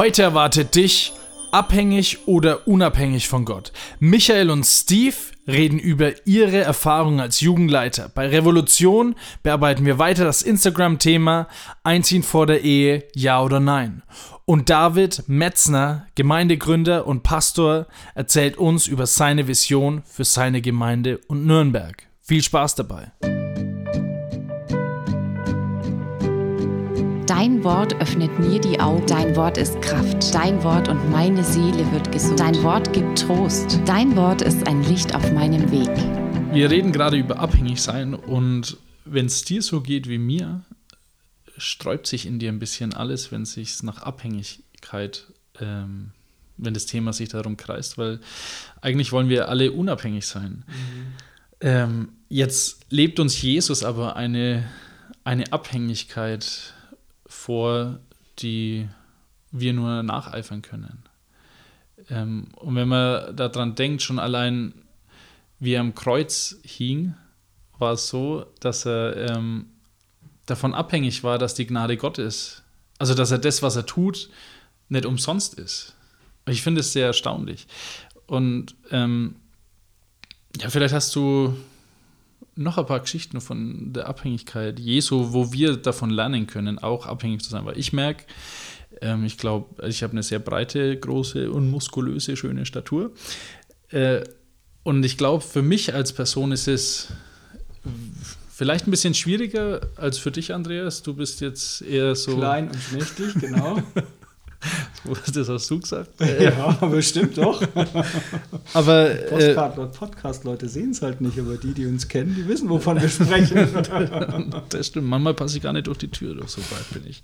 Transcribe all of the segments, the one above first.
Heute erwartet dich abhängig oder unabhängig von Gott. Michael und Steve reden über ihre Erfahrungen als Jugendleiter. Bei Revolution bearbeiten wir weiter das Instagram-Thema Einziehen vor der Ehe, ja oder nein. Und David Metzner, Gemeindegründer und Pastor, erzählt uns über seine Vision für seine Gemeinde und Nürnberg. Viel Spaß dabei. Dein Wort öffnet mir die Augen. Dein Wort ist Kraft. Dein Wort und meine Seele wird gesund. Dein Wort gibt Trost. Dein Wort ist ein Licht auf meinem Weg. Wir reden gerade über abhängig sein und wenn es dir so geht wie mir, sträubt sich in dir ein bisschen alles, wenn es sich nach Abhängigkeit, ähm, wenn das Thema sich darum kreist, weil eigentlich wollen wir alle unabhängig sein. Mhm. Ähm, jetzt lebt uns Jesus aber eine, eine Abhängigkeit vor, die wir nur nacheifern können. Ähm, und wenn man daran denkt, schon allein wie er am Kreuz hing, war es so, dass er ähm, davon abhängig war, dass die Gnade Gottes, also dass er das, was er tut, nicht umsonst ist. Ich finde es sehr erstaunlich. Und ähm, ja, vielleicht hast du noch ein paar Geschichten von der Abhängigkeit Jesu, wo wir davon lernen können, auch abhängig zu sein. Weil ich merke, ähm, ich glaube, ich habe eine sehr breite, große und muskulöse, schöne Statur. Äh, und ich glaube, für mich als Person ist es vielleicht ein bisschen schwieriger als für dich, Andreas. Du bist jetzt eher so. Klein und schmächtig, genau. das hast du gesagt? Ja, aber stimmt doch. aber äh, Podcast-Leute sehen es halt nicht, aber die, die uns kennen, die wissen, wovon wir sprechen. das stimmt. Manchmal passe ich gar nicht durch die Tür, doch so breit bin ich.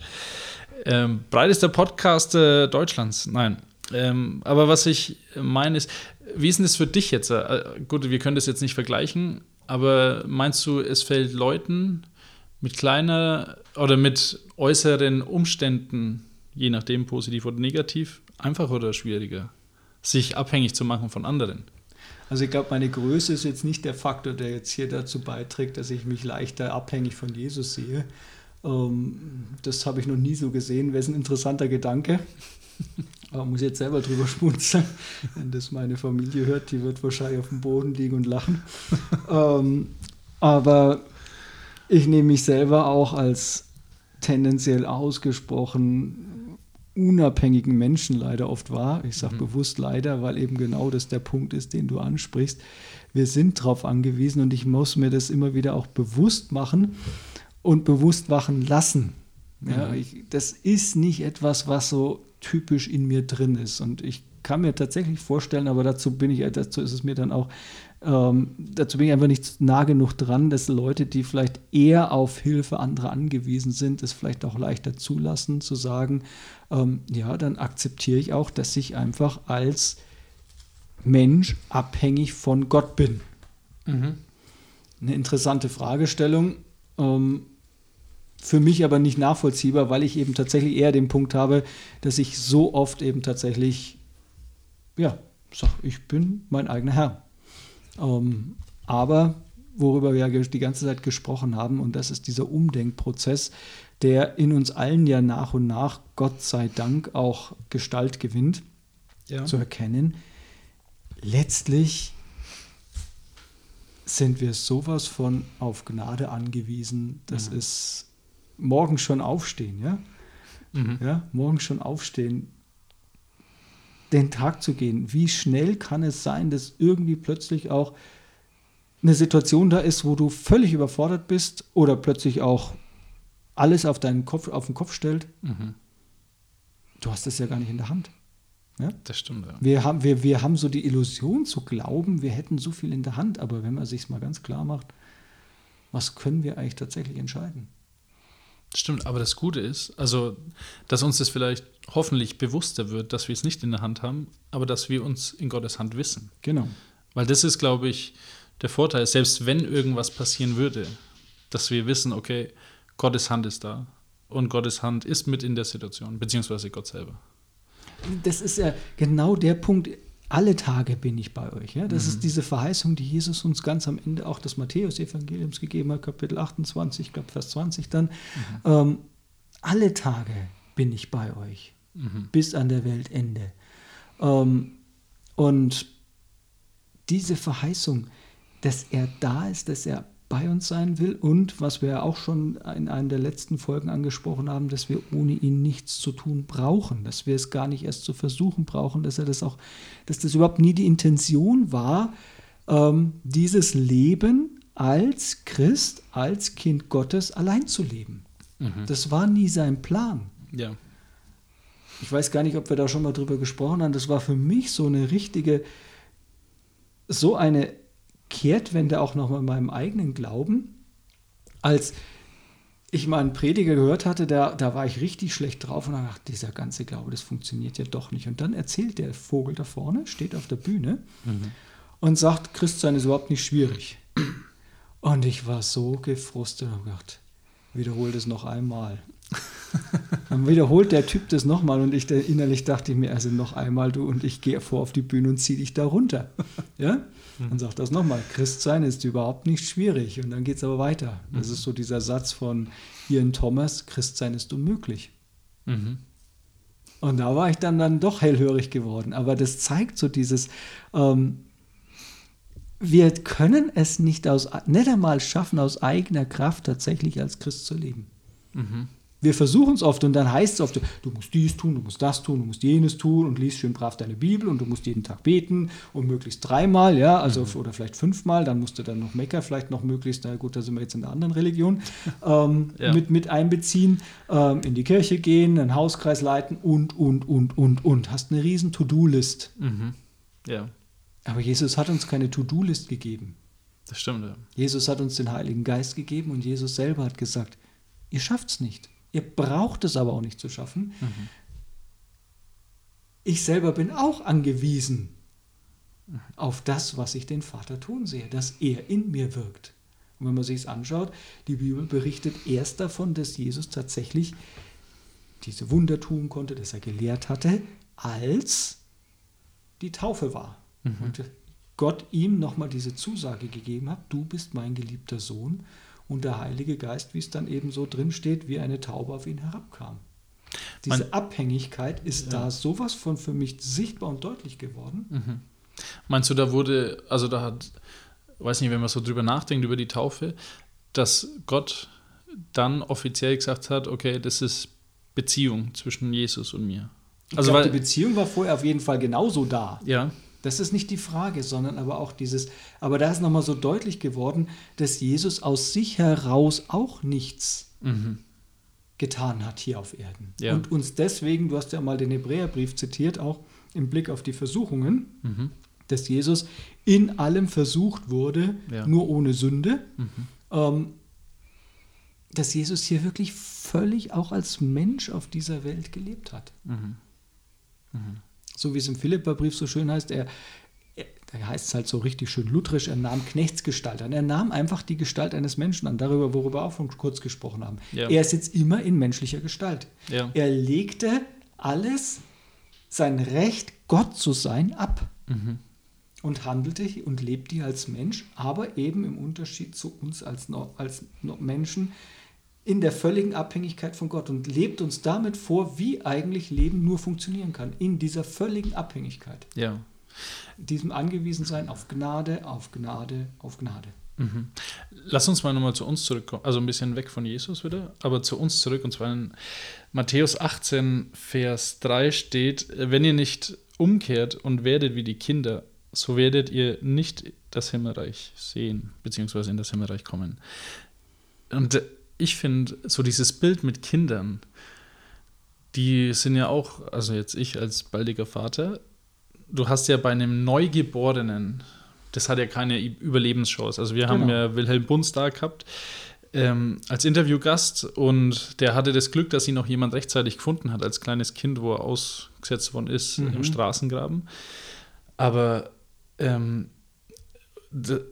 Ähm, breitester Podcast äh, Deutschlands. Nein. Ähm, aber was ich meine ist, wie ist denn das für dich jetzt? Äh, gut, wir können das jetzt nicht vergleichen, aber meinst du, es fällt Leuten mit kleiner oder mit äußeren Umständen je nachdem positiv oder negativ, einfacher oder schwieriger, sich abhängig zu machen von anderen? Also ich glaube, meine Größe ist jetzt nicht der Faktor, der jetzt hier dazu beiträgt, dass ich mich leichter abhängig von Jesus sehe. Ähm, das habe ich noch nie so gesehen. Wäre ein interessanter Gedanke. Aber muss jetzt selber drüber schmunzeln. Wenn das meine Familie hört, die wird wahrscheinlich auf dem Boden liegen und lachen. ähm, aber ich nehme mich selber auch als tendenziell ausgesprochen unabhängigen Menschen leider oft wahr. Ich sage mhm. bewusst leider, weil eben genau das der Punkt ist, den du ansprichst. Wir sind darauf angewiesen und ich muss mir das immer wieder auch bewusst machen und bewusst machen lassen. Ja, mhm. ich, das ist nicht etwas, was so typisch in mir drin ist. Und ich kann mir tatsächlich vorstellen, aber dazu bin ich, dazu ist es mir dann auch ähm, dazu bin ich einfach nicht nah genug dran, dass Leute, die vielleicht eher auf Hilfe anderer angewiesen sind, es vielleicht auch leichter zulassen, zu sagen, ähm, ja, dann akzeptiere ich auch, dass ich einfach als Mensch abhängig von Gott bin. Mhm. Eine interessante Fragestellung. Ähm, für mich aber nicht nachvollziehbar, weil ich eben tatsächlich eher den Punkt habe, dass ich so oft eben tatsächlich, ja, sag, ich bin mein eigener Herr. Ähm, aber worüber wir ja die ganze Zeit gesprochen haben, und das ist dieser Umdenkprozess, der in uns allen ja nach und nach, Gott sei Dank, auch Gestalt gewinnt, ja. zu erkennen. Letztlich sind wir sowas von auf Gnade angewiesen. Das mhm. ist morgen schon aufstehen, ja? Mhm. ja? Morgen schon aufstehen den Tag zu gehen. Wie schnell kann es sein, dass irgendwie plötzlich auch eine Situation da ist, wo du völlig überfordert bist oder plötzlich auch alles auf deinen Kopf, auf den Kopf stellt? Mhm. Du hast es ja gar nicht in der Hand. Ja? Das stimmt, ja. Wir haben, wir, wir haben so die Illusion zu glauben, wir hätten so viel in der Hand, aber wenn man sich mal ganz klar macht, was können wir eigentlich tatsächlich entscheiden? Stimmt, aber das Gute ist, also, dass uns das vielleicht hoffentlich bewusster wird, dass wir es nicht in der Hand haben, aber dass wir uns in Gottes Hand wissen. Genau. Weil das ist, glaube ich, der Vorteil, selbst wenn irgendwas passieren würde, dass wir wissen, okay, Gottes Hand ist da und Gottes Hand ist mit in der Situation, beziehungsweise Gott selber. Das ist ja genau der Punkt. Alle Tage bin ich bei euch. Ja? Das mhm. ist diese Verheißung, die Jesus uns ganz am Ende auch des Matthäus-Evangeliums gegeben hat, Kapitel 28, ich glaube Vers 20 dann. Mhm. Ähm, alle Tage bin ich bei euch, mhm. bis an der Weltende. Ähm, und diese Verheißung, dass er da ist, dass er bei uns sein will und was wir ja auch schon in einer der letzten Folgen angesprochen haben, dass wir ohne ihn nichts zu tun brauchen, dass wir es gar nicht erst zu versuchen brauchen, dass er das auch, dass das überhaupt nie die Intention war, ähm, dieses Leben als Christ, als Kind Gottes allein zu leben. Mhm. Das war nie sein Plan. Ja. Ich weiß gar nicht, ob wir da schon mal drüber gesprochen haben. Das war für mich so eine richtige, so eine Kehrtwende auch nochmal in meinem eigenen Glauben. Als ich mal einen Prediger gehört hatte, da, da war ich richtig schlecht drauf und dachte, dieser ganze Glaube, das funktioniert ja doch nicht. Und dann erzählt der Vogel da vorne, steht auf der Bühne mhm. und sagt, Christsein ist überhaupt nicht schwierig. Und ich war so gefrustet und gedacht, wiederhol das noch einmal. Dann wiederholt der Typ das nochmal und ich innerlich dachte ich mir, also noch einmal du und ich gehe vor auf die Bühne und ziehe dich da runter. Ja? Dann mhm. sagt das nochmal, Christsein ist überhaupt nicht schwierig und dann geht es aber weiter. Das mhm. ist so dieser Satz von Ian Thomas, Christsein ist unmöglich. Mhm. Und da war ich dann, dann doch hellhörig geworden. Aber das zeigt so dieses, ähm, wir können es nicht aus, nicht einmal schaffen, aus eigener Kraft tatsächlich als Christ zu leben. Mhm. Wir versuchen es oft und dann heißt es oft, du musst dies tun, du musst das tun, du musst jenes tun und liest schön brav deine Bibel und du musst jeden Tag beten und möglichst dreimal, ja, also mhm. oder vielleicht fünfmal, dann musst du dann noch Mecker vielleicht noch möglichst, na gut, da sind wir jetzt in einer anderen Religion, ähm, ja. mit, mit einbeziehen, ähm, in die Kirche gehen, einen Hauskreis leiten und, und, und, und, und. Hast eine riesen To-Do-List. Mhm. Ja. Aber Jesus hat uns keine To-Do-List gegeben. Das stimmt, ja. Jesus hat uns den Heiligen Geist gegeben und Jesus selber hat gesagt, ihr schafft es nicht. Ihr braucht es aber auch nicht zu schaffen. Mhm. Ich selber bin auch angewiesen auf das, was ich den Vater tun sehe, dass er in mir wirkt. Und wenn man sich es anschaut, die Bibel berichtet erst davon, dass Jesus tatsächlich diese Wunder tun konnte, dass er gelehrt hatte, als die Taufe war. Mhm. Und Gott ihm nochmal diese Zusage gegeben hat, du bist mein geliebter Sohn und der Heilige Geist, wie es dann eben so drin steht, wie eine Taube auf ihn herabkam. Diese Man, Abhängigkeit ist ja. da sowas von für mich sichtbar und deutlich geworden. Mhm. Meinst du, da wurde, also da hat, weiß nicht, wenn man so drüber nachdenkt, über die Taufe, dass Gott dann offiziell gesagt hat, okay, das ist Beziehung zwischen Jesus und mir. Also glaub, weil, die Beziehung war vorher auf jeden Fall genauso da. Ja. Das ist nicht die Frage, sondern aber auch dieses, aber da ist nochmal so deutlich geworden, dass Jesus aus sich heraus auch nichts mhm. getan hat hier auf Erden. Ja. Und uns deswegen, du hast ja mal den Hebräerbrief zitiert, auch im Blick auf die Versuchungen, mhm. dass Jesus in allem versucht wurde, ja. nur ohne Sünde. Mhm. Ähm, dass Jesus hier wirklich völlig auch als Mensch auf dieser Welt gelebt hat. Mhm. Mhm so wie es im Philipperbrief so schön heißt, er, da heißt es halt so richtig schön lutherisch, er nahm Knechtsgestalt an. Er nahm einfach die Gestalt eines Menschen an, darüber, worüber wir auch schon kurz gesprochen haben. Ja. Er sitzt immer in menschlicher Gestalt. Ja. Er legte alles, sein Recht, Gott zu sein, ab. Mhm. Und handelte und lebte als Mensch, aber eben im Unterschied zu uns als, als Menschen in der völligen Abhängigkeit von Gott und lebt uns damit vor, wie eigentlich Leben nur funktionieren kann, in dieser völligen Abhängigkeit. Ja. Diesem Angewiesensein auf Gnade, auf Gnade, auf Gnade. Mhm. Lass uns mal nochmal zu uns zurückkommen, also ein bisschen weg von Jesus wieder, aber zu uns zurück. Und zwar in Matthäus 18, Vers 3 steht, wenn ihr nicht umkehrt und werdet wie die Kinder, so werdet ihr nicht das Himmelreich sehen, beziehungsweise in das Himmelreich kommen. Und ich finde, so dieses Bild mit Kindern, die sind ja auch, also jetzt ich als baldiger Vater, du hast ja bei einem Neugeborenen, das hat ja keine Überlebenschance. Also wir haben genau. ja Wilhelm Bunz da gehabt. ähm, als Interviewgast und der hatte das Glück, dass ihn noch jemand rechtzeitig gefunden hat als kleines Kind, wo er ausgesetzt worden ist Mhm. im Straßengraben. Aber ähm,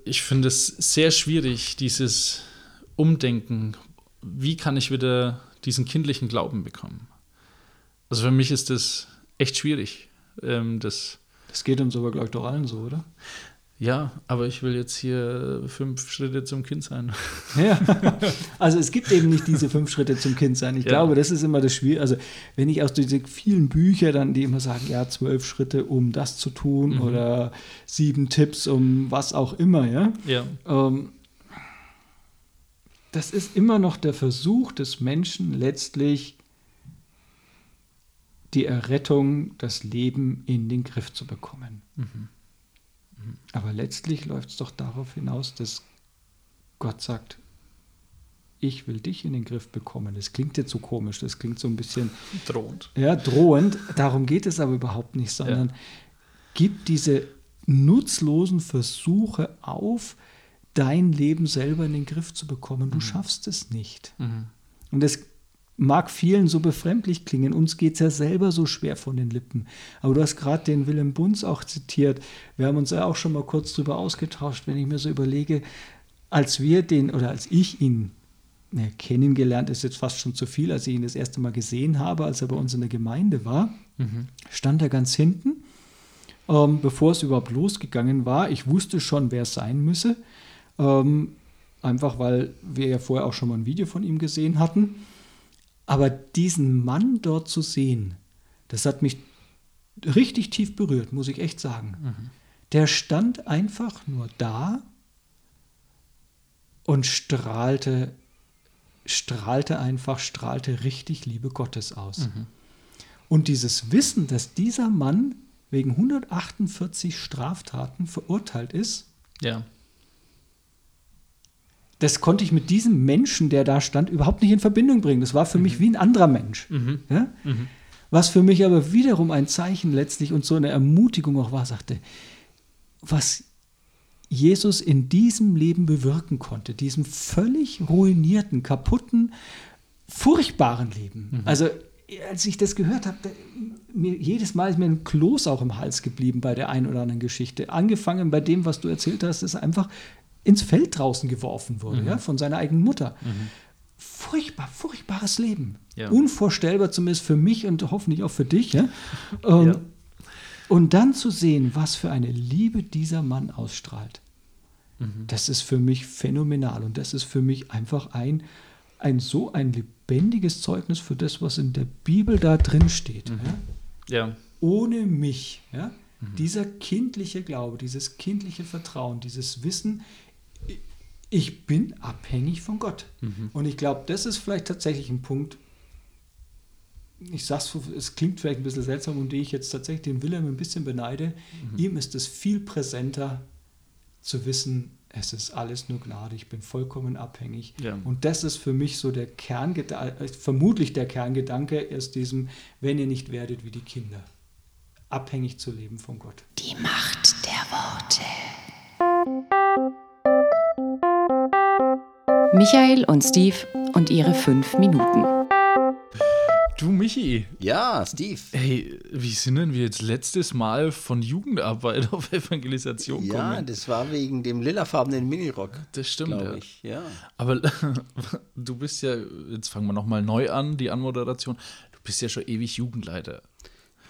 ich finde es sehr schwierig, dieses Umdenken. Wie kann ich wieder diesen kindlichen Glauben bekommen? Also für mich ist das echt schwierig. Ähm, das, Das geht uns aber, glaube ich, doch allen so, oder? ja, aber ich will jetzt hier fünf Schritte zum Kind sein. Ja. Also es gibt eben nicht diese fünf Schritte zum Kindsein. Ich Ja. glaube, das ist immer das Schwierige. Also wenn ich aus diesen vielen Büchern dann, die immer sagen, ja, zwölf Schritte, um das zu tun Mhm. oder sieben Tipps, um was auch immer, ja. Ja. Ähm, das ist immer noch der Versuch des Menschen, letztlich die Errettung, das Leben in den Griff zu bekommen. Aber letztlich läuft es doch darauf hinaus, dass Gott sagt, ich will dich in den Griff bekommen. Das klingt jetzt so komisch, das klingt so ein bisschen Drohend. ja, drohend. Darum geht es aber überhaupt nicht, sondern gib diese nutzlosen Versuche auf, dein Leben selber in den Griff zu bekommen. Du schaffst es nicht. Und das mag vielen so befremdlich klingen. Uns geht es ja selber so schwer von den Lippen. Aber du hast gerade den Willem Bunz auch zitiert. Wir haben uns ja auch schon mal kurz drüber ausgetauscht, wenn ich mir so überlege, als wir den oder als ich ihn ne, kennengelernt, ist jetzt fast schon zu viel, als ich ihn das erste Mal gesehen habe, als er bei uns in der Gemeinde war, stand er ganz hinten, ähm, bevor es überhaupt losgegangen war. Ich wusste schon, wer es sein müsse. Ähm, einfach weil wir ja vorher auch schon mal ein Video von ihm gesehen hatten. Aber diesen Mann dort zu sehen, das hat mich richtig tief berührt, muss ich echt sagen. Der stand einfach nur da und strahlte, strahlte einfach, strahlte richtig Liebe Gottes aus. Und dieses Wissen, dass dieser Mann wegen 148 Straftaten verurteilt ist, Ja. Das konnte ich mit diesem Menschen, der da stand, überhaupt nicht in Verbindung bringen. Das war für mich wie ein anderer Mensch. Ja? Was für mich aber wiederum ein Zeichen letztlich und so eine Ermutigung auch war, sagte, was Jesus in diesem Leben bewirken konnte, diesem völlig ruinierten, kaputten, furchtbaren Leben. Also als ich das gehört habe, mir, jedes Mal ist mir ein Kloß auch im Hals geblieben bei der einen oder anderen Geschichte. Angefangen bei dem, was du erzählt hast, er einfach ins Feld draußen geworfen wurde, ja, von seiner eigenen Mutter. Furchtbar, furchtbares Leben. Ja. Unvorstellbar zumindest für mich und hoffentlich auch für dich. Ja? Ähm, Ja. Und dann zu sehen, was für eine Liebe dieser Mann ausstrahlt, das ist für mich phänomenal. Und das ist für mich einfach ein, ein so ein lebendiges Zeugnis für das, was in der Bibel da drin steht. Ja? Ja. Ohne mich, ja? dieser kindliche Glaube, dieses kindliche Vertrauen, dieses Wissen, ich- bin abhängig von Gott. Und ich glaube, das ist vielleicht tatsächlich ein Punkt, ich sag's, es klingt vielleicht ein bisschen seltsam, um den ich jetzt tatsächlich den Wilhelm ein bisschen beneide. Ihm ist es viel präsenter zu wissen, es ist alles nur Gnade, ich bin vollkommen abhängig. Ja. Und das ist für mich so der Kerngedanke, vermutlich der Kerngedanke aus diesem, wenn ihr nicht werdet wie die Kinder, abhängig zu leben von Gott. Die Macht der Worte. Michael und Steve und ihre fünf Minuten. Du, Michi, Ja, Steve. hey, wie sind denn wir jetzt letztes Mal von Jugendarbeit auf Evangelisation Ja, gekommen? das war wegen dem lilafarbenen Minirock, das stimmt, glaube ja. ich. Ja. Aber du bist ja, jetzt fangen wir nochmal neu an, die Anmoderation. Du bist ja schon ewig Jugendleiter.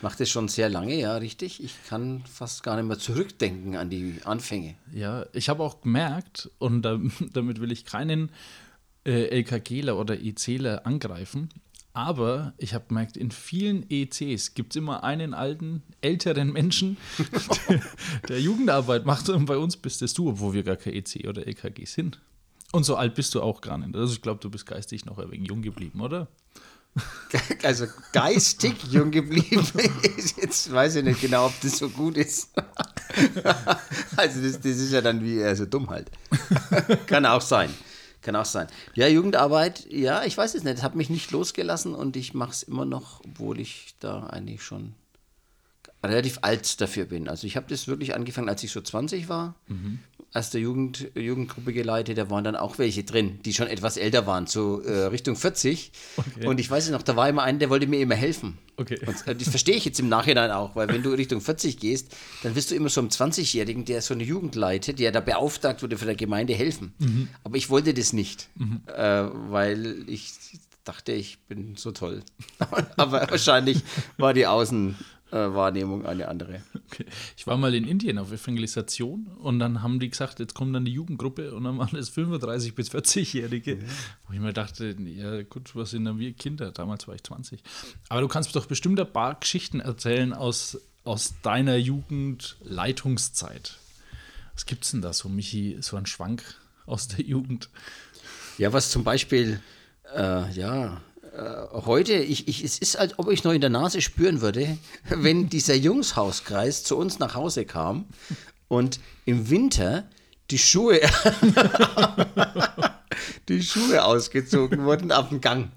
Mache das schon sehr lange, ja, richtig. Ich kann fast gar nicht mehr zurückdenken an die Anfänge. Ja, ich habe auch gemerkt, und da, damit will ich keinen äh, LKGler oder ECler angreifen, aber ich habe gemerkt, in vielen ECs gibt es immer einen alten, älteren Menschen, der, der Jugendarbeit macht. Und bei uns bist es du, obwohl wir gar kein EC oder LKG sind. Und so alt bist du auch gar nicht. Also ich glaube, du bist geistig noch ein wenig jung geblieben, oder? Also geistig jung geblieben ist jetzt, weiß ich nicht genau, ob das so gut ist. Also das, das ist ja dann wie also dumm halt. Kann auch sein. Kann auch sein. Ja, Jugendarbeit, ja, ich weiß es nicht. Hat mich nicht losgelassen und ich mache es immer noch, obwohl ich da eigentlich schon relativ alt dafür bin. Also ich habe das wirklich angefangen, als ich so 20 war. Erste Jugend, Jugendgruppe geleitet, da waren dann auch welche drin, die schon etwas älter waren, so äh, Richtung 40. Okay. Und ich weiß noch, da war immer einer, der wollte mir immer helfen. Okay. Und äh, das verstehe ich jetzt im Nachhinein auch, weil wenn du Richtung 40 gehst, dann wirst du immer so einem 20-Jährigen, der so eine Jugend leitet, der da beauftragt wurde, für der Gemeinde helfen. Aber ich wollte das nicht, äh, weil ich dachte, ich bin so toll. Aber wahrscheinlich war die Außenwahrnehmung eine andere. Okay. Ich war mal in Indien auf Evangelisation und dann haben die gesagt, jetzt kommt dann die Jugendgruppe und dann waren es 35 bis 40-Jährige. Wo ich mir dachte, ja gut, was sind dann wir Kinder? Damals war ich 20. Aber du kannst doch bestimmt ein paar Geschichten erzählen aus, aus deiner Jugendleitungszeit. Was gibt's denn da so, Michi, so ein Schwank aus der Jugend? Ja, was zum Beispiel, äh, ja, äh, heute, ich, ich, es ist, als ob ich noch in der Nase spüren würde, wenn dieser Jungshauskreis zu uns nach Hause kam und im Winter die Schuhe, die Schuhe ausgezogen wurden auf dem Gang.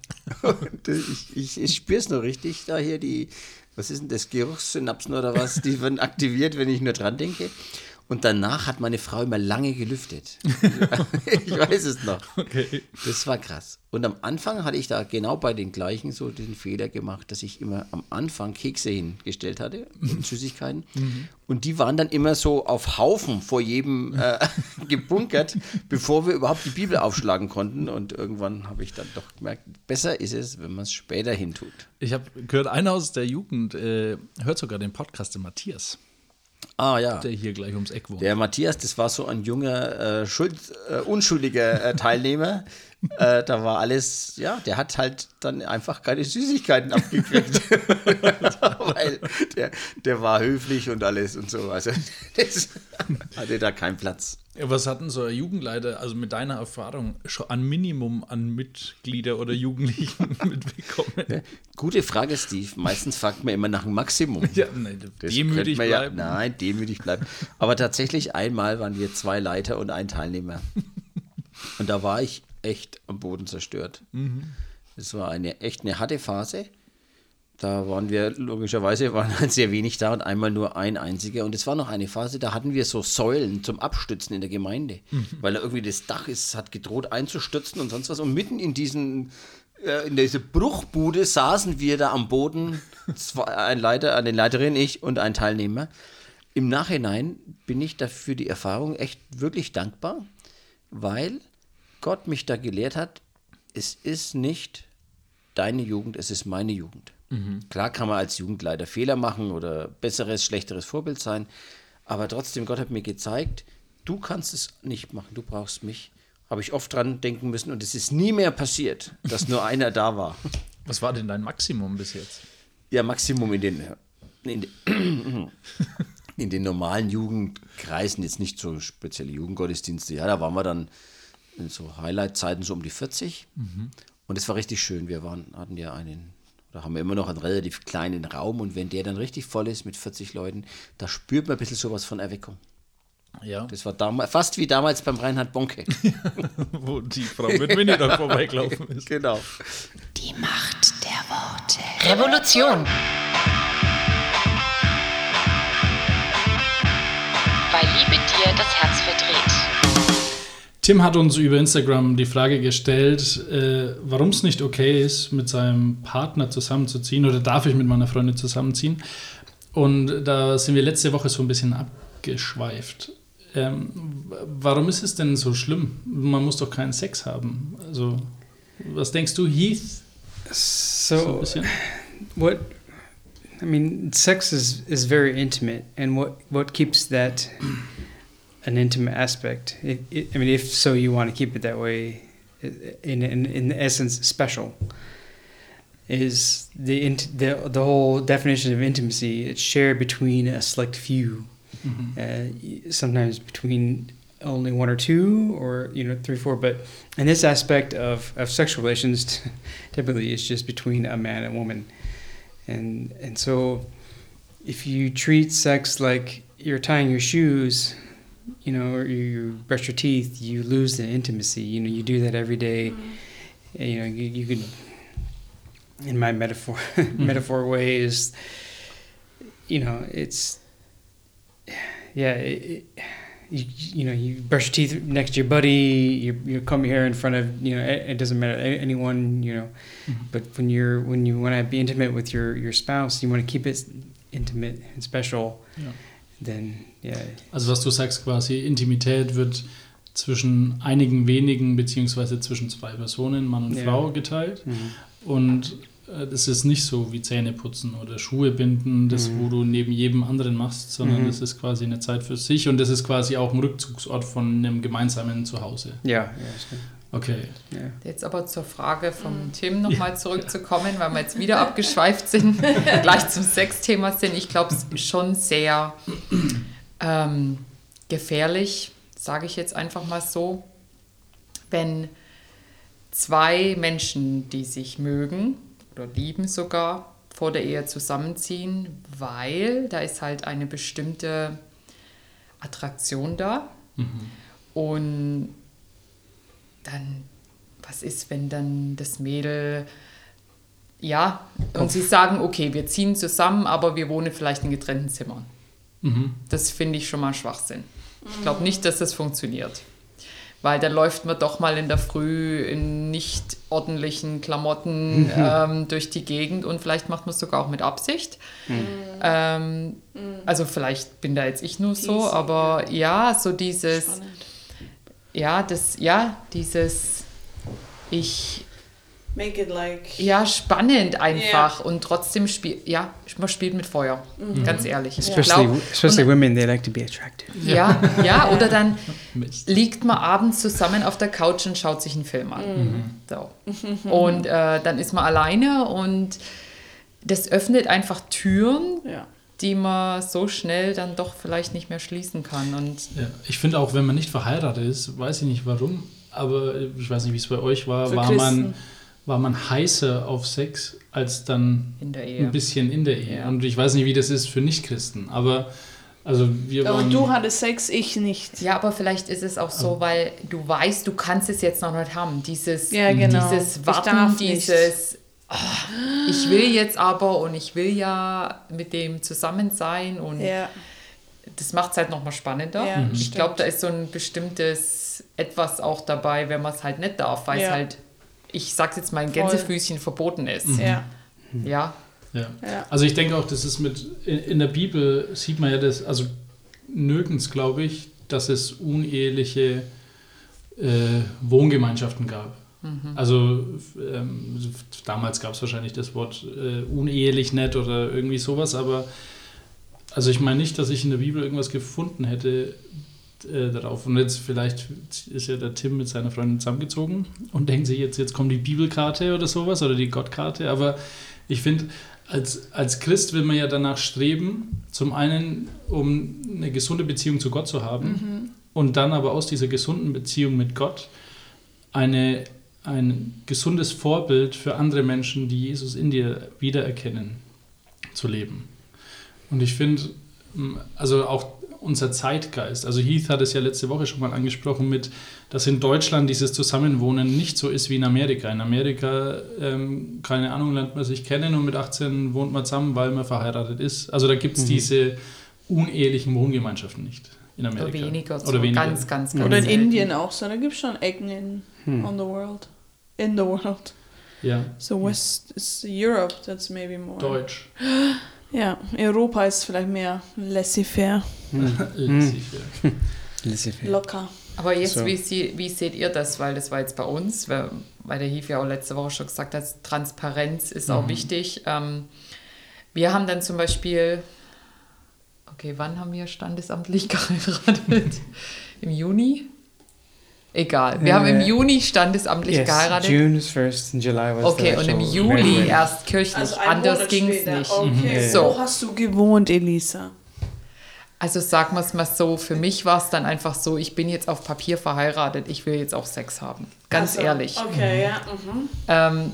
Ich, ich, ich spüre es noch richtig, da hier die, was ist denn das, Geruchssynapsen oder was, die werden aktiviert, wenn ich nur dran denke. Und danach hat meine Frau immer lange gelüftet. ich weiß es noch. Okay. Das war krass. Und am Anfang hatte ich da genau bei den gleichen so den Fehler gemacht, dass ich immer am Anfang Kekse hingestellt hatte, und Süßigkeiten. Und die waren dann immer so auf Haufen vor jedem äh, gebunkert, bevor wir überhaupt die Bibel aufschlagen konnten. Und irgendwann habe ich dann doch gemerkt, besser ist es, wenn man es später hin tut. Ich habe gehört, einer aus der Jugend äh, hört sogar den Podcast, der Matthias, Ah ja. der hier gleich ums Eck wohnt. Der Matthias, das war so ein junger, äh, Schuld, äh, unschuldiger äh, Teilnehmer. äh, da war alles, ja, der hat halt dann einfach keine Süßigkeiten abgekriegt. Weil der, der war höflich und alles und so. Also das hatte da keinen Platz. Ja, Was hatten so ein Jugendleiter, also mit deiner Erfahrung, schon an Minimum an Mitglieder oder Jugendlichen mitbekommen? Gute Frage, Steve. Meistens fragt man immer nach dem Maximum. Ja, nein, demütig man ja- bleiben. Nein, demütig bleiben. Aber tatsächlich einmal waren wir zwei Leiter und ein Teilnehmer. Und da war ich echt am Boden zerstört. Es war eine echt eine harte Phase. Da waren wir logischerweise waren halt sehr wenig da und einmal nur ein einziger. Und es war noch eine Phase, da hatten wir so Säulen zum Abstützen in der Gemeinde, weil da irgendwie das Dach ist, hat gedroht einzustürzen und sonst was. Und mitten in diesen äh, in dieser Bruchbude saßen wir da am Boden, zwei, ein Leiter, eine Leiterin, ich und ein Teilnehmer. Im Nachhinein bin ich dafür die Erfahrung echt wirklich dankbar, weil Gott mich da gelehrt hat, es ist nicht deine Jugend, es ist meine Jugend. Klar kann man als Jugendleiter Fehler machen oder besseres, schlechteres Vorbild sein, aber trotzdem, Gott hat mir gezeigt, du kannst es nicht machen, du brauchst mich. Habe ich oft dran denken müssen und es ist nie mehr passiert, dass nur einer da war. Was war denn dein Maximum bis jetzt? Ja, Maximum in den, in den, in den normalen Jugendkreisen, jetzt nicht so spezielle Jugendgottesdienste. Ja, da waren wir dann in so Highlight-Zeiten so um die 40. Und es war richtig schön. Wir waren, hatten ja einen, da haben wir immer noch einen relativ kleinen Raum. Und wenn der dann richtig voll ist mit 40 Leuten, da spürt man ein bisschen sowas von Erweckung. Ja, Das war damals, fast wie damals beim Reinhard Bonke. wo die Frau mit Mini da vorbeigelaufen ist. genau. Die Macht der Worte. Revolution. Weil Liebe dir das Herz verdreht. Tim hat uns über Instagram die Frage gestellt, äh, warum es nicht okay ist, mit seinem Partner zusammenzuziehen oder darf ich mit meiner Freundin zusammenziehen. Und da sind wir letzte Woche so ein bisschen abgeschweift. Ähm, warum ist es denn so schlimm? Man muss doch keinen Sex haben. Also, was denkst du, Heath? So ein So, bisschen? what? I mean, sex is is very intimate, and what what keeps that an intimate aspect? It, it, I mean, if so, you want to keep it that way. In in in essence, special is the int- the the whole definition of intimacy. It's shared between a select few, uh, sometimes between only one or two, or you know three, four. But in this aspect of of sexual relations, typically it's just between a man and woman, and and so if you treat sex like you're tying your shoes, you know, or you brush your teeth, you lose the intimacy. You know, you do that every day. And, You know, you, you could, in my metaphor, mm-hmm. metaphor way is, you know, it's, yeah, it, it, you, you know you brush your teeth next to your buddy you, you comb your hair in front of you know it, it doesn't matter anyone you know mm-hmm. but when you're when you want to be intimate with your your spouse you want to keep it intimate and special Ja. Then yeah Also was du sagst quasi, Intimität wird zwischen einigen wenigen beziehungsweise zwischen zwei Personen, Mann und Ja. Frau geteilt. Und äh, das ist nicht so wie Zähne putzen oder Schuhe binden, das wo du neben jedem anderen machst, sondern Mhm. das ist quasi eine Zeit für sich und das ist quasi auch ein Rückzugsort von einem gemeinsamen Zuhause. yeah yeah, so, Okay. yeah. Jetzt aber zur Frage vom Tim nochmal zurückzukommen, weil wir jetzt wieder abgeschweift sind, gleich zum Sexthema sind. Ich glaube, es ist schon sehr ähm, gefährlich, sage ich jetzt einfach mal so, wenn zwei Menschen, die sich mögen oder lieben sogar, vor der Ehe zusammenziehen, weil da ist halt eine bestimmte Attraktion da. Und dann, was ist, wenn dann das Mädel, ja, und sie sagen, okay, wir ziehen zusammen, aber wir wohnen vielleicht in getrennten Zimmern. Mhm. Das finde ich schon mal Schwachsinn. Ich glaube nicht, dass das funktioniert. Weil dann läuft man doch mal in der Früh in nicht ordentlichen Klamotten ähm, durch die Gegend und vielleicht macht man es sogar auch mit Absicht. Ähm, also vielleicht bin da jetzt ich nur so, Teasing, aber ja, so dieses, Spannend. Ja, das, ja, dieses, ich, Make it like. ja, spannend einfach und trotzdem spielt, ja, man spielt mit Feuer, ganz ehrlich. Ich especially glaub- especially und- women they like to be attractive ja, ja, oder dann Mist. liegt man abends zusammen auf der Couch und schaut sich einen Film an. So. Und äh, dann ist man alleine und das öffnet einfach Türen, Ja. Die man so schnell dann doch vielleicht nicht mehr schließen kann. Und Ja, ich finde auch, wenn man nicht verheiratet ist, weiß ich nicht warum, aber ich weiß nicht, wie es bei euch war, war man, war man heißer auf Sex als dann in der ein Ehe. bisschen in der Ehe. Ja. Und ich weiß nicht, wie das ist für Nichtchristen, aber also wir Aber waren... du hattest Sex, ich nicht. Ja, aber vielleicht ist es auch so, weil du weißt, du kannst es jetzt noch nicht haben. Dieses, Ja, genau. dieses Warten, dieses ah, ich will jetzt aber und ich will ja mit dem zusammen sein und Ja. das macht es halt nochmal spannender. Ja, Mhm. Ich glaube, da ist so ein bestimmtes Etwas auch dabei, wenn man es halt nicht darf, weil es Ja. halt, ich sag's jetzt mal, ein Voll. Gänsefüßchen verboten ist. Ja. Ja, Ja. Ja. Also ich denke auch, das ist mit, in, in der Bibel sieht man ja das, also nirgends glaube ich, dass es uneheliche äh, Wohngemeinschaften gab. Also ähm, damals gab es wahrscheinlich das Wort äh, unehelich nicht oder irgendwie sowas, aber also ich meine nicht, dass ich in der Bibel irgendwas gefunden hätte äh, darauf. Und jetzt vielleicht ist ja der Tim mit seiner Freundin zusammengezogen und denkt sich jetzt, jetzt kommt die Bibelkarte oder sowas oder die Gottkarte, aber ich finde, als, als Christ will man ja danach streben, zum einen, um eine gesunde Beziehung zu Gott zu haben und dann aber aus dieser gesunden Beziehung mit Gott eine, ein gesundes Vorbild für andere Menschen, die Jesus in dir wiedererkennen, zu leben. Und ich finde, also auch unser Zeitgeist, also Heath hat es ja letzte Woche schon mal angesprochen mit, dass in Deutschland dieses Zusammenwohnen nicht so ist wie in Amerika. In Amerika, ähm, keine Ahnung, lernt man sich kennen und mit 18 wohnt man zusammen, weil man verheiratet ist. Also da gibt es diese unehelichen Wohngemeinschaften nicht in oder Amerika. weniger. So. Oder weniger. Ganz, ganz, ganz Oder in selten. Indien auch so. Da gibt es schon Ecken in, on the world. In the world. Ja, So West is Europe, that's maybe more. Deutsch. Ja, Europa ist vielleicht mehr laissez-faire, Laissez-faire. Laissez-faire. locker. Aber jetzt, So. wie, sie, wie seht ihr das? Weil das war jetzt bei uns, weil, weil der Hief ja auch letzte Woche schon gesagt hat, Transparenz ist auch wichtig. Ähm, wir haben dann zum Beispiel, okay, wann haben wir standesamtlich geheiratet? Im Juni? Egal, wir haben im Äh, Juni standesamtlich Yes, geheiratet. June is first and July was Okay, the und im Juli erst kirchlich. Also Anders ging es nicht. Okay. So. Wo hast du gewohnt, Elisa? Also sagen wir es mal so, für mich war es dann einfach so, ich bin jetzt auf Papier verheiratet, ich will jetzt auch Sex haben. Ganz Also, ehrlich. Okay, ja. Mhm. Ähm,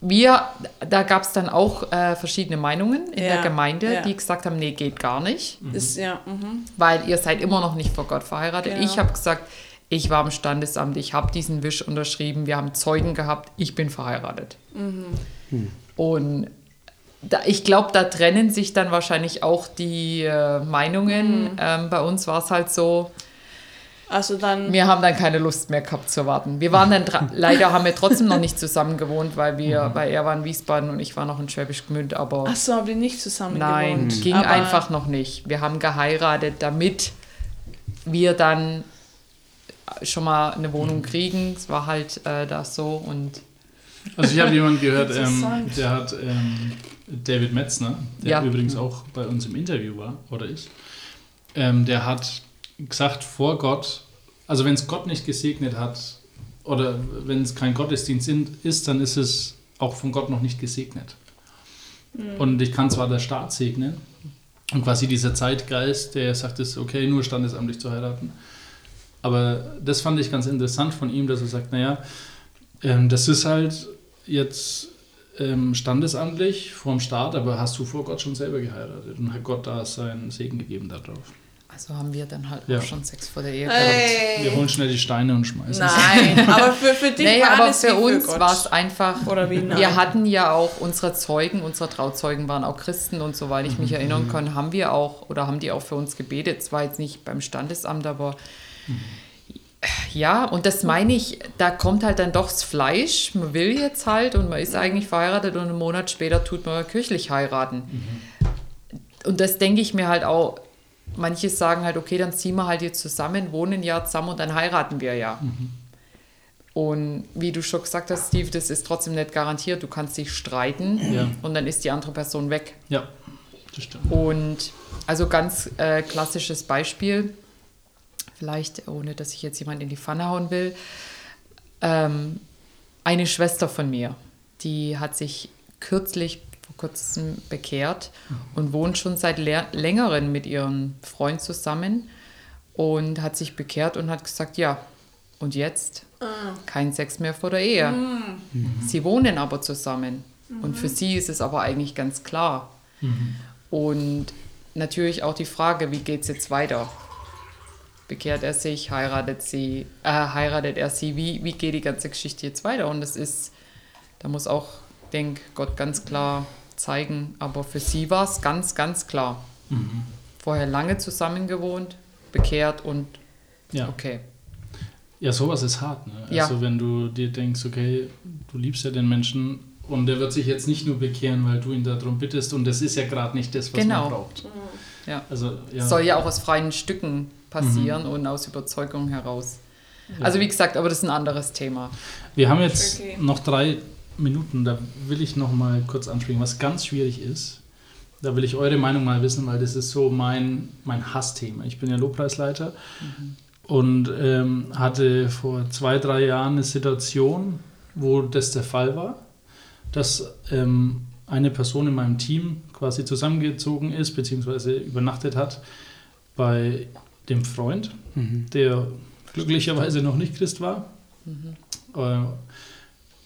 wir, da gab es dann auch äh, verschiedene Meinungen in Ja, der Gemeinde, ja. die gesagt haben, nee, geht gar nicht, Ist, ja, mhm. weil ihr seid immer noch nicht vor Gott verheiratet. Genau. Ich habe gesagt, ich war im Standesamt, ich habe diesen Wisch unterschrieben, wir haben Zeugen gehabt, ich bin verheiratet. Mhm. Und da, ich glaube, da trennen sich dann wahrscheinlich auch die äh, Meinungen. Ähm, bei uns war es halt so, Also dann. wir haben dann keine Lust mehr gehabt zu warten. Wir waren dann, leider haben wir trotzdem noch nicht zusammen gewohnt, weil wir, weil er war in Wiesbaden und ich war noch in Schwäbisch Gmünd, aber Ach so, haben die nicht zusammen nein, gewohnt. ging Aber- einfach noch nicht. Wir haben geheiratet, damit wir dann schon mal eine Wohnung kriegen. Es war halt äh, das so und Also ich habe jemanden gehört, ähm, der hat ähm, David Metzner, der Ja. übrigens auch bei uns im Interview war oder ist, ähm, der hat gesagt, vor Gott, also wenn es Gott nicht gesegnet hat oder wenn es kein Gottesdienst in- ist, dann ist es auch von Gott noch nicht gesegnet. Und ich kann zwar der Staat segnen und quasi dieser Zeitgeist, der sagt, es ist okay, nur standesamtlich zu heiraten. Aber das fand ich ganz interessant von ihm, dass er sagt, naja, ähm, das ist halt jetzt ähm, standesamtlich vorm Staat, aber hast du vor Gott schon selber geheiratet und hat Gott da seinen Segen gegeben darauf. also haben wir dann halt Ja. auch schon Sex vor der Ehe gehabt. Hey. Wir holen schnell die Steine und schmeißen sie. Nein, aber für, für dich Nee, war aber alles für uns war es einfach. Oder wie nein? Wir hatten ja auch unsere Zeugen, unsere Trauzeugen waren auch Christen und soweit ich mich Mhm. erinnern kann, haben wir auch oder haben die auch für uns gebetet. Zwar jetzt nicht beim Standesamt, aber ja, und das meine ich, da kommt halt dann doch das Fleisch. Man will jetzt halt und man ist eigentlich verheiratet und einen Monat später tut man kirchlich heiraten. Und das denke ich mir halt auch. Manche sagen halt, okay, dann ziehen wir halt jetzt zusammen, wohnen ein Jahr zusammen und dann heiraten wir ja. Und wie du schon gesagt hast, Steve, das ist trotzdem nicht garantiert. Du kannst dich streiten Ja. und dann ist die andere Person weg. Ja, das stimmt. Und also ganz äh, klassisches Beispiel, vielleicht ohne dass ich jetzt jemand in die Pfanne hauen will. Ähm, eine Schwester von mir, die hat sich kürzlich vor kurzem bekehrt und wohnt schon seit längerem mit ihrem Freund zusammen und hat sich bekehrt und hat gesagt, ja, und jetzt kein Sex mehr vor der Ehe. Sie wohnen aber zusammen und für sie ist es aber eigentlich ganz klar. Und natürlich auch die Frage, wie geht es jetzt weiter? Bekehrt er sich, heiratet sie, äh, heiratet er sie, wie, wie geht die ganze Geschichte jetzt weiter? Und das ist, da muss auch, denk Gott ganz klar zeigen, aber für sie war es ganz, ganz klar. Vorher lange zusammen gewohnt, bekehrt und Ja. okay. Ja, sowas ist hart. Ne? Ja. Also wenn du dir denkst, okay, du liebst ja den Menschen und der wird sich jetzt nicht nur bekehren, weil du ihn darum bittest und das ist ja gerade nicht das, was Genau. man braucht. Ja. Also, ja. Soll ja auch aus freien Stücken passieren und aus Überzeugung heraus. Also wie gesagt, aber das ist ein anderes Thema. Wir haben jetzt Okay. noch drei Minuten, da will ich noch mal kurz anspringen, was ganz schwierig ist. Da will ich eure Meinung mal wissen, weil das ist so mein, mein Hassthema. Ich bin ja Lobpreisleiter und ähm, hatte vor zwei, drei Jahren eine Situation, wo das der Fall war, dass ähm, eine Person in meinem Team quasi zusammengezogen ist, beziehungsweise übernachtet hat bei dem Freund, der glücklicherweise noch nicht Christ war. Äh,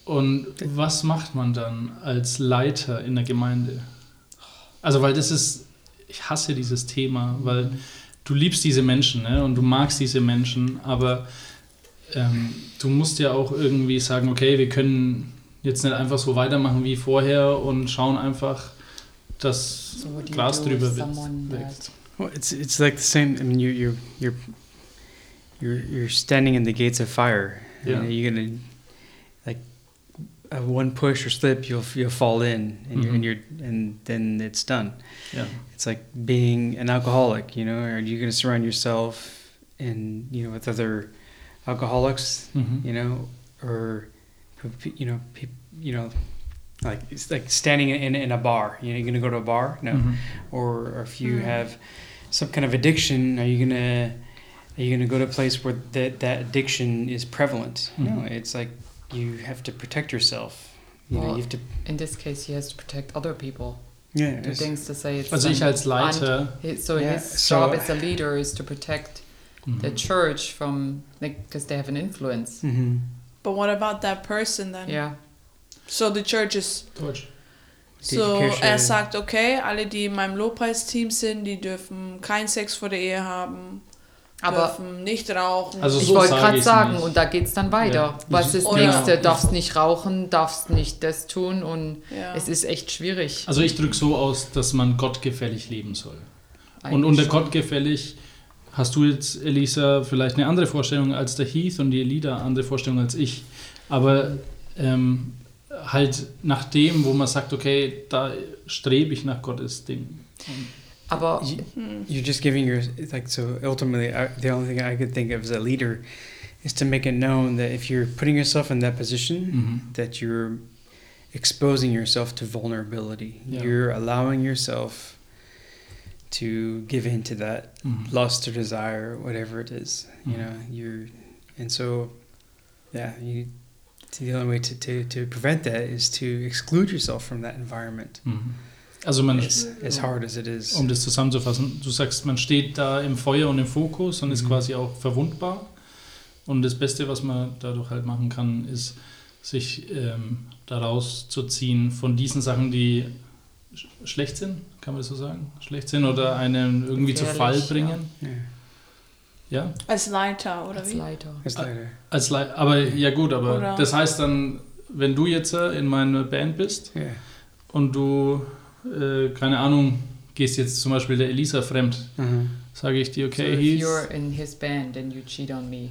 Und was macht man dann als Leiter in der Gemeinde? Also, weil das ist, ich hasse dieses Thema, weil du liebst diese Menschen ne? und du magst diese Menschen, aber ähm, du musst ja auch irgendwie sagen, okay, wir können jetzt nicht einfach so weitermachen wie vorher und schauen einfach, dass So do drüber wächst. Well, it's it's like the same. I mean, you you you're you're you're standing in the gates of fire. Yeah. And you're gonna like uh, one push or slip, you'll you'll fall in, and you're and Mhm. you're and then it's done. Ja. It's like being an alcoholic. You know, are you gonna surround yourself in you know with other alcoholics? Mhm. You know, or you know, peop, you know. Like it's like standing in, in a bar. You know, you're gonna go to a bar? No Mhm. or, or if you have some kind of addiction, are you gonna are you gonna go to a place where that that addiction is prevalent? No, Mhm. it's like you have to protect yourself. You know, you have to. In this case, he has to protect other people. Yeah. Du it's- denkst, dass er jetzt. Also ich dann als Leiter, his- So Yeah, his so- job as a leader is to protect the mhm. church from, because they have an influence. Mhm. But what about that person then? Yeah. So the church is Deutsch. So, Kirche- er sagt, okay, alle, die in meinem Lobpreisteam sind, die dürfen keinen Sex vor der Ehe haben. Aber dürfen nicht rauchen. Also ich so wollte gerade sagen, nicht. und da geht es dann weiter. Ja. Was ist das nächste? Darfst nicht rauchen, darfst nicht das tun und Ja. es ist echt schwierig. Also ich drücke so aus, dass man gottgefällig leben soll. Und Eigentlich unter schon. gottgefällig hast du jetzt, Elisa, vielleicht eine andere Vorstellung als der Heath und die Elida andere Vorstellung als ich. Aber ähm, halt nach dem, wo man sagt, okay, da strebe ich nach Gottes Ding. Aber You, you're just giving your like so. Ultimately, I, the only thing I could think of as a leader is to make it known that if you're putting yourself in that position, Mhm. that you're exposing yourself to vulnerability. Yeah. You're allowing yourself to give in to that Mhm. lust or desire, whatever it is. You Mhm. know, you're, and so, yeah, you. The only way to, to, to prevent that is to exclude yourself from that environment, Mhm. Also man, as, as hard as it is. um das zusammenzufassen, du sagst, man steht da im Feuer und im Fokus und ist Mhm. quasi auch verwundbar. Und das Beste, was man dadurch halt machen kann, ist, sich ähm, daraus zu ziehen von diesen Sachen, die sch schlecht sind, kann man das so sagen? Schlecht sind oder einen irgendwie zu Fall bringen. yeah, Ja, Als Leiter, oder als wie? Leiter. it's Ah. later. als Le aber ja gut, aber Oder- das heißt dann, wenn du jetzt äh, in meiner Band bist Yeah. und du, äh, keine Ahnung, gehst jetzt zum Beispiel der Elisa fremd, Uh-huh. sage ich dir, okay, so if you're in his band and you cheat on me.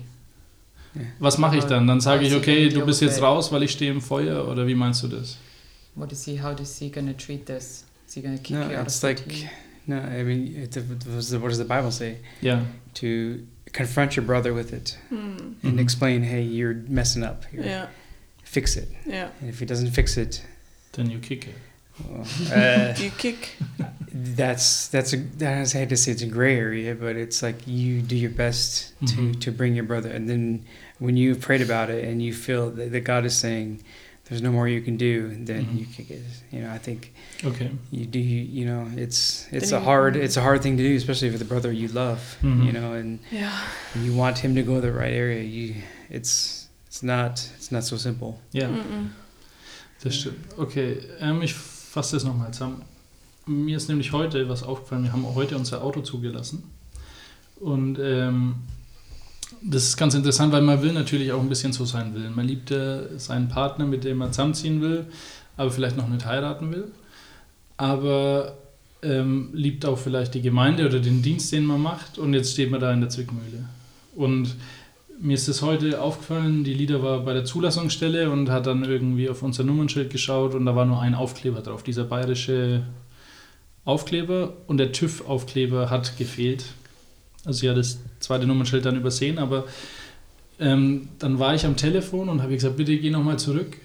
was mache ich dann? Dann sage ich, okay, du bist jetzt raus, weil ich stehe im Feuer oder wie meinst du das? What is he? How is he gonna treat this? Is he gonna kick No, you out it's of the like team? No. I mean, it, what does the- what does the Bible say? Ja, To confront your brother with it Hm. and Mhm. explain, hey, you're messing up. Here. Ja, Fix it. ja. And if he doesn't fix it, then you kick it. well, uh, You kick. that's that's a that's I hate to say it's a gray area, but it's like you do your best to Mhm. to bring your brother, and then when you've prayed about it and you feel that, that God is saying there's no more you can do, then Mhm. you kick it. You know, I think Okay. you do. You know, it's it's Then a hard it's a hard thing to do, especially with the brother you love. Mhm. You know, and Ja. you want him to go the right area. You it's it's not it's not so simple. Ja, Mhm. das stimmt. Okay, ähm, ich fasse das nochmal zusammen. Mir ist nämlich heute was aufgefallen. Wir haben heute unser Auto zugelassen. Und ähm, das ist ganz interessant, weil man will natürlich auch ein bisschen so sein will. Man liebt äh, seinen Partner, mit dem man zusammenziehen will, aber vielleicht noch nicht heiraten will. Aber ähm, liebt auch vielleicht die Gemeinde oder den Dienst, den man macht. Und jetzt steht man da in der Zwickmühle. Und mir ist es heute aufgefallen, die Lieder war bei der Zulassungsstelle und hat dann irgendwie auf unser Nummernschild geschaut und da war nur ein Aufkleber drauf, dieser bayerische Aufkleber und der TÜV-Aufkleber hat gefehlt. Also sie hat das zweite Nummernschild dann übersehen, aber ähm, dann war ich am Telefon und habe gesagt, bitte geh nochmal zurück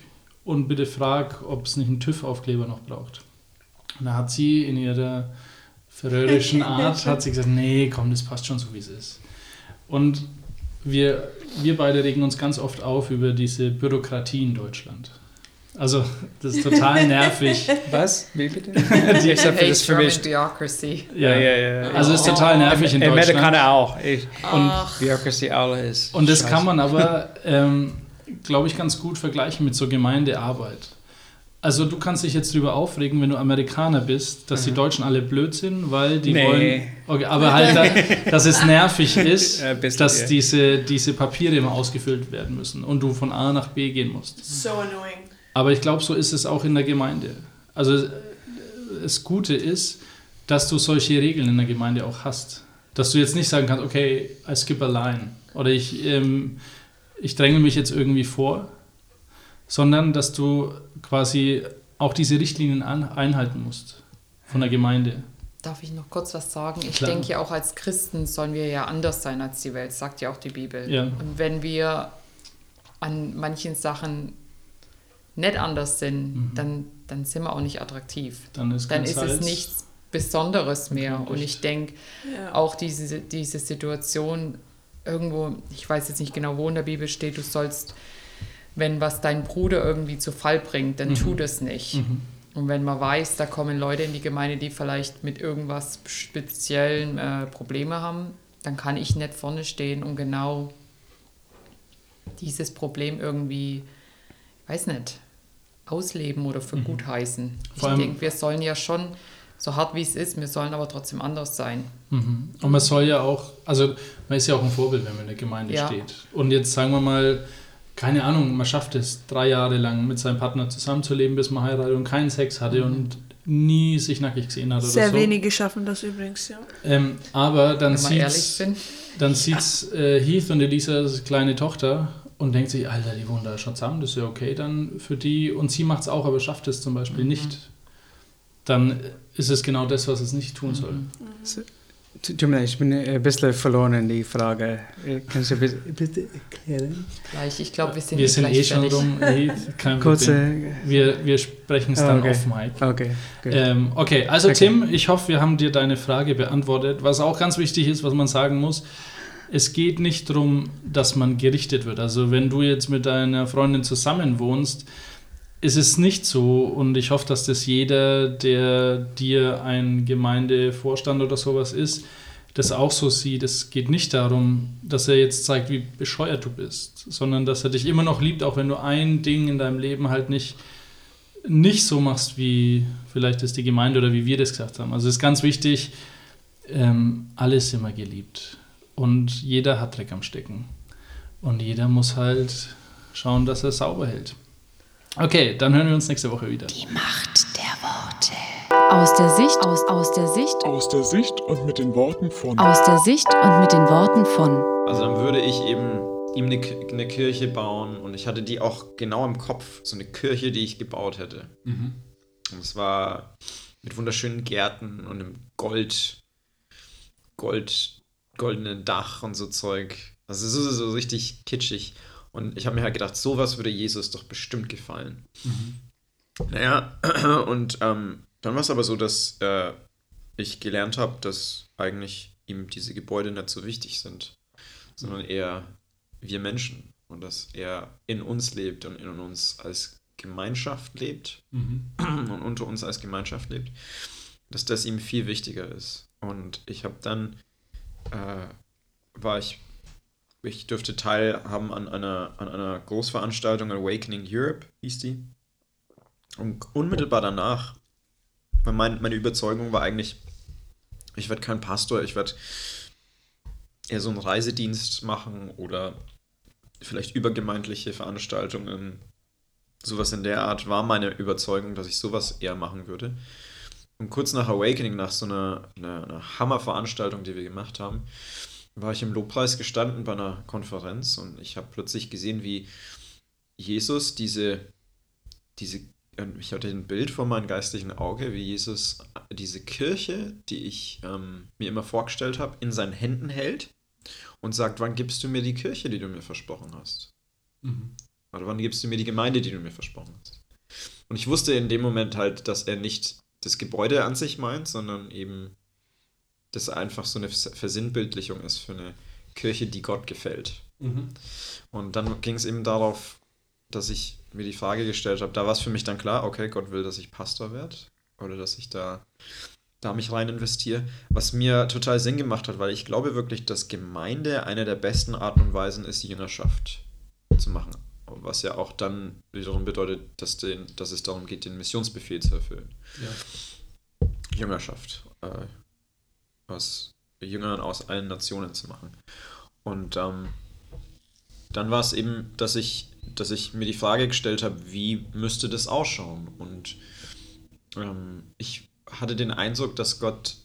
und bitte frag, ob es nicht einen TÜV-Aufkleber noch braucht. Und da hat sie in ihrer verrückten Art, hat sie gesagt, nee, komm, das passt schon so, wie es ist. Und wir, wir beide regen uns ganz oft auf über diese Bürokratie in Deutschland. Also, das ist total nervig. Was? Wie bitte? I Except for hate this German formation. bureaucracy. Ja, ja. Also, es ist total nervig in Deutschland. Amerikaner auch. Ich- Ach, Bureaucracy alle ist. Und das scheiße. kann man aber, ähm, glaube ich, ganz gut vergleichen mit so Gemeindearbeit. Also du kannst dich jetzt drüber aufregen, wenn du Amerikaner bist, dass die Mhm. Deutschen alle blöd sind, weil die Nee. wollen. Okay, aber halt, da, dass es nervig ist, dass ja. diese, diese Papiere immer ausgefüllt werden müssen und du von A nach B gehen musst. so annoying. Aber ich glaube, so ist es auch in der Gemeinde. Also das Gute ist, dass du solche Regeln in der Gemeinde auch hast. Dass du jetzt nicht sagen kannst, okay, I skip a line oder ich, ähm, ich dränge mich jetzt irgendwie vor, sondern dass du quasi auch diese Richtlinien an, einhalten musst von der Gemeinde. Darf ich noch kurz was sagen? Ich Klar. denke ja auch als Christen sollen wir ja anders sein als die Welt, sagt ja auch die Bibel. Ja. Und wenn wir an manchen Sachen nicht anders sind, Mhm. dann, dann sind wir auch nicht attraktiv. Dann ist, Dann ist es nichts Besonderes mehr. Und ich denke, Ja. auch diese, diese Situation irgendwo, ich weiß jetzt nicht genau, wo in der Bibel steht, du sollst, wenn was dein Bruder irgendwie zu Fall bringt, dann Mhm. tu das nicht. Mhm. Und wenn man weiß, da kommen Leute in die Gemeinde, die vielleicht mit irgendwas speziellen äh, Probleme haben, dann kann ich nicht vorne stehen und genau dieses Problem irgendwie, weiß nicht, ausleben oder für gut heißen. Ich denke, wir sollen ja schon so hart wie es ist, wir sollen aber trotzdem anders sein. Mhm. Und man soll ja auch, also man ist ja auch ein Vorbild, wenn man in der Gemeinde Ja. steht. Und jetzt sagen wir mal, keine Ahnung, man schafft es drei Jahre lang mit seinem Partner zusammenzuleben, bis man heiratet und keinen Sex hatte und nie sich nackig gesehen hat oder Sehr so. wenige schaffen das übrigens, ja. Ähm, aber dann sind. dann sieht's äh, Heath und Elisas kleine Tochter und denkt sich, Alter, die wohnen da schon zusammen, das ist ja okay dann für die. Und sie macht es auch, aber schafft es zum Beispiel nicht. Dann ist es genau das, was es nicht tun soll. Tut tut mir leid, ich bin ein bisschen verloren in die Frage. Äh, Kannst du bitte, bitte erklären? Gleich, ich glaube, wir sind, Wir sind eh schon rum, kein Problem. Kurze. Wir, wir sprechen es Ah, dann okay. auf Mike. Okay. Ähm, okay, also Okay. Tim, ich hoffe, wir haben dir deine Frage beantwortet. Was auch ganz wichtig ist, was man sagen muss, es geht nicht darum, dass man gerichtet wird. Also wenn du jetzt mit deiner Freundin zusammen wohnst, ist es nicht so und ich hoffe, dass das jeder, der dir ein Gemeindevorstand oder sowas ist, das auch so sieht. Es geht nicht darum, dass er jetzt zeigt, wie bescheuert du bist, sondern dass er dich immer noch liebt, auch wenn du ein Ding in deinem Leben halt nicht nicht so machst, wie vielleicht ist die Gemeinde oder wie wir das gesagt haben. Also es ist ganz wichtig, ähm, alle ist immer geliebt und jeder hat Dreck am Stecken und jeder muss halt schauen, dass er sauber hält. Okay, dann hören wir uns nächste Woche wieder. Die Macht der Worte. Aus der Sicht, aus, aus der Sicht, Aus der Sicht und mit den Worten von aus der Sicht und mit den Worten von. Also dann würde ich eben ihm eine, eine Kirche bauen und ich hatte die auch genau im Kopf, so eine Kirche, die ich gebaut hätte. Und es war mit wunderschönen Gärten und einem Gold, Gold, goldenen Dach und so Zeug. Also so, so richtig kitschig. Und ich habe mir halt gedacht, sowas würde Jesus doch bestimmt gefallen. Naja, und ähm, dann war es aber so, dass äh, ich gelernt habe, dass eigentlich ihm diese Gebäude nicht so wichtig sind, sondern eher wir Menschen und dass er in uns lebt und in uns als Gemeinschaft lebt und unter uns als Gemeinschaft lebt, dass das ihm viel wichtiger ist. Und ich habe dann, äh, war ich, ich dürfte teilhaben an einer, an einer Großveranstaltung, Awakening Europe hieß die. Und unmittelbar danach, weil mein, meine Überzeugung war eigentlich, ich werde kein Pastor, ich werde eher so einen Reisedienst machen oder vielleicht übergemeindliche Veranstaltungen. Sowas in der Art war meine Überzeugung, dass ich sowas eher machen würde. Und kurz nach Awakening, nach so einer, einer, einer Hammerveranstaltung, die wir gemacht haben, war ich im Lobpreis gestanden bei einer Konferenz und ich habe plötzlich gesehen, wie Jesus diese, diese, ich hatte ein Bild vor meinem geistlichen Auge, wie Jesus diese Kirche, die ich ähm, mir immer vorgestellt habe, in seinen Händen hält und sagt, wann gibst du mir die Kirche, die du mir versprochen hast? Oder wann gibst du mir die Gemeinde, die du mir versprochen hast? Und ich wusste in dem Moment halt, dass er nicht das Gebäude an sich meint, sondern eben, dass einfach so eine Versinnbildlichung ist für eine Kirche, die Gott gefällt. Und dann ging es eben darauf, dass ich mir die Frage gestellt habe, da war es für mich dann klar, okay, Gott will, dass ich Pastor werde oder dass ich da, da mich rein investiere, was mir total Sinn gemacht hat, weil ich glaube wirklich, dass Gemeinde eine der besten Arten und Weisen ist, Jüngerschaft zu machen. Was ja auch dann wiederum bedeutet, dass, den, dass es darum geht, den Missionsbefehl zu erfüllen. Jüngerschaft. Äh, aus Jüngern aus allen Nationen zu machen. Und ähm, dann war es eben, dass ich, dass ich mir die Frage gestellt habe, wie müsste das ausschauen? Und ähm, ich hatte den Eindruck, dass Gott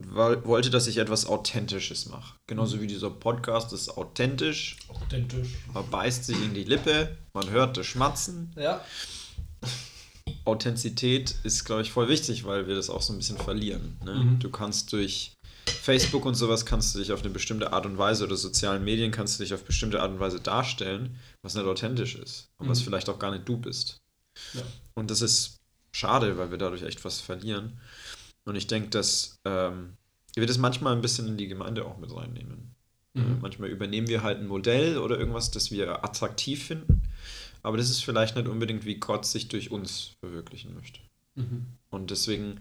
wollte, dass ich etwas Authentisches mache. Genauso wie dieser Podcast ist authentisch. Authentisch. Man beißt sich in die Lippe, man hört das Schmatzen. Ja. Authentizität ist, glaube ich, voll wichtig, weil wir das auch so ein bisschen verlieren. Ne? Mhm. Du kannst durch Facebook und sowas kannst du dich auf eine bestimmte Art und Weise oder sozialen Medien kannst du dich auf bestimmte Art und Weise darstellen, was nicht authentisch ist und was Mhm. vielleicht auch gar nicht du bist. Ja. Und das ist schade, weil wir dadurch echt was verlieren. Und ich denke, dass ähm, wir das manchmal ein bisschen in die Gemeinde auch mit reinnehmen. Äh, Mhm. Manchmal übernehmen wir halt ein Modell oder irgendwas, das wir attraktiv finden. Aber das ist vielleicht nicht unbedingt, wie Gott sich durch uns verwirklichen möchte. Mhm. Und deswegen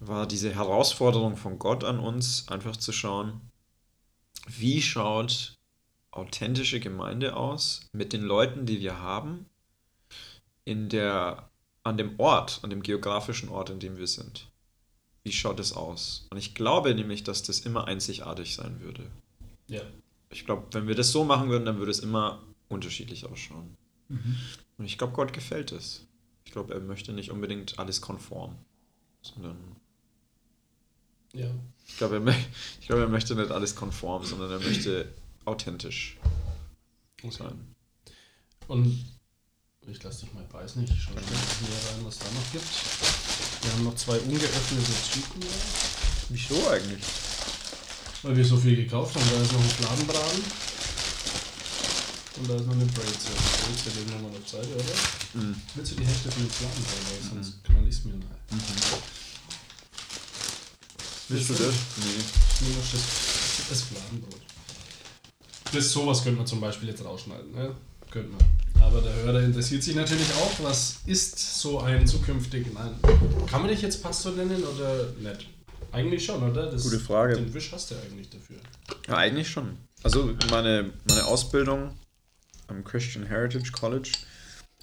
war diese Herausforderung von Gott an uns, einfach zu schauen, wie schaut authentische Gemeinde aus mit den Leuten, die wir haben, in der, an dem Ort, an dem geografischen Ort, in dem wir sind. Wie schaut es aus? Und ich glaube nämlich, dass das immer einzigartig sein würde. Ja. Ich glaube, wenn wir das so machen würden, dann würde es immer unterschiedlich ausschauen. Und ich glaube, Gott gefällt es. Ich glaube, er möchte nicht unbedingt alles konform, sondern Ja. ich glaube, er, ich glaube, er möchte nicht alles konform, sondern er möchte authentisch sein. Und ich lasse dich mal beißen, ich schaue mal hier rein, was da noch gibt. Wir haben noch zwei ungeöffnete da, Wieso eigentlich? weil wir so viel gekauft haben. Da ist noch ein Fladenbraten. Und da ist noch eine Brezel. Brezel legen wir mal auf Seite, oder? Mhm. Willst du die Hälfte von dem Fladenbraten, weil sonst knall ich es mir rein. Willst du das? Nee. Nur noch das, das Fladenbrot. Das sowas könnte man zum Beispiel jetzt rausschneiden, ne? Könnte man. Aber der Hörer interessiert sich natürlich auch, was ist so ein zukünftig. Nein. Kann man dich jetzt Pastor nennen oder nicht? Eigentlich schon, oder? Das, Gute Frage. Den Wisch hast du eigentlich dafür. Ja, eigentlich schon. Also meine, meine Ausbildung am Christian Heritage College,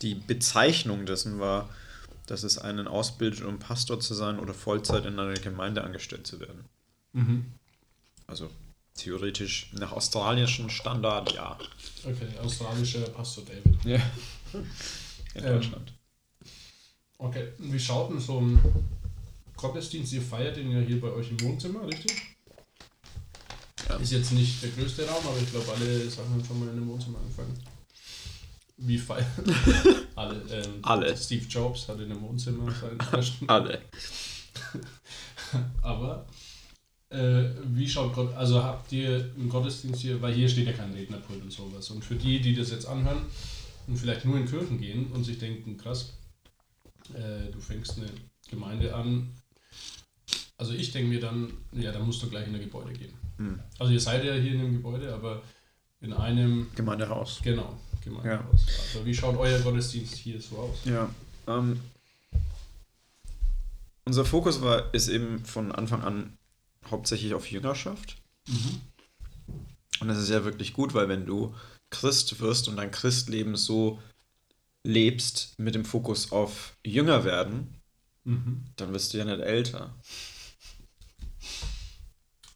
die Bezeichnung dessen war, dass es einen ausbildet, um Pastor zu sein oder Vollzeit in einer Gemeinde angestellt zu werden. Mhm. Also theoretisch nach australischem Standard, ja. Okay, australischer Pastor David. Ja. In Ähm, Deutschland. Okay, und wie schaut denn so ein Gottesdienst? Ihr feiert den ja hier bei euch im Wohnzimmer, richtig? Ja. Ist jetzt nicht der größte Raum, aber ich glaube, alle Sachen haben schon mal in dem Wohnzimmer angefangen. Wie feiern? alle. Ähm, Alle. Steve Jobs hat in dem Wohnzimmer seinen ersten. Alle. Aber äh, wie schaut Gott, also habt ihr einen Gottesdienst hier, weil hier steht ja kein Rednerpult und sowas. Und für die, die das jetzt anhören und vielleicht nur in Kirchen gehen und sich denken, krass, äh, du fängst eine Gemeinde an. Also ich denke mir dann, ja, dann musst du gleich in ein Gebäude gehen. Hm. Also ihr seid ja hier in einem Gebäude, aber in einem, Gemeindehaus. genau, Gemeindehaus. Also wie schaut euer Gottesdienst hier so aus? Ja. Ähm, unser Fokus war, ist eben von Anfang an hauptsächlich auf Jüngerschaft. Und das ist ja wirklich gut, weil wenn du Christ wirst und dein Christleben so lebst mit dem Fokus auf Jünger werden, Mhm. dann wirst du ja nicht älter.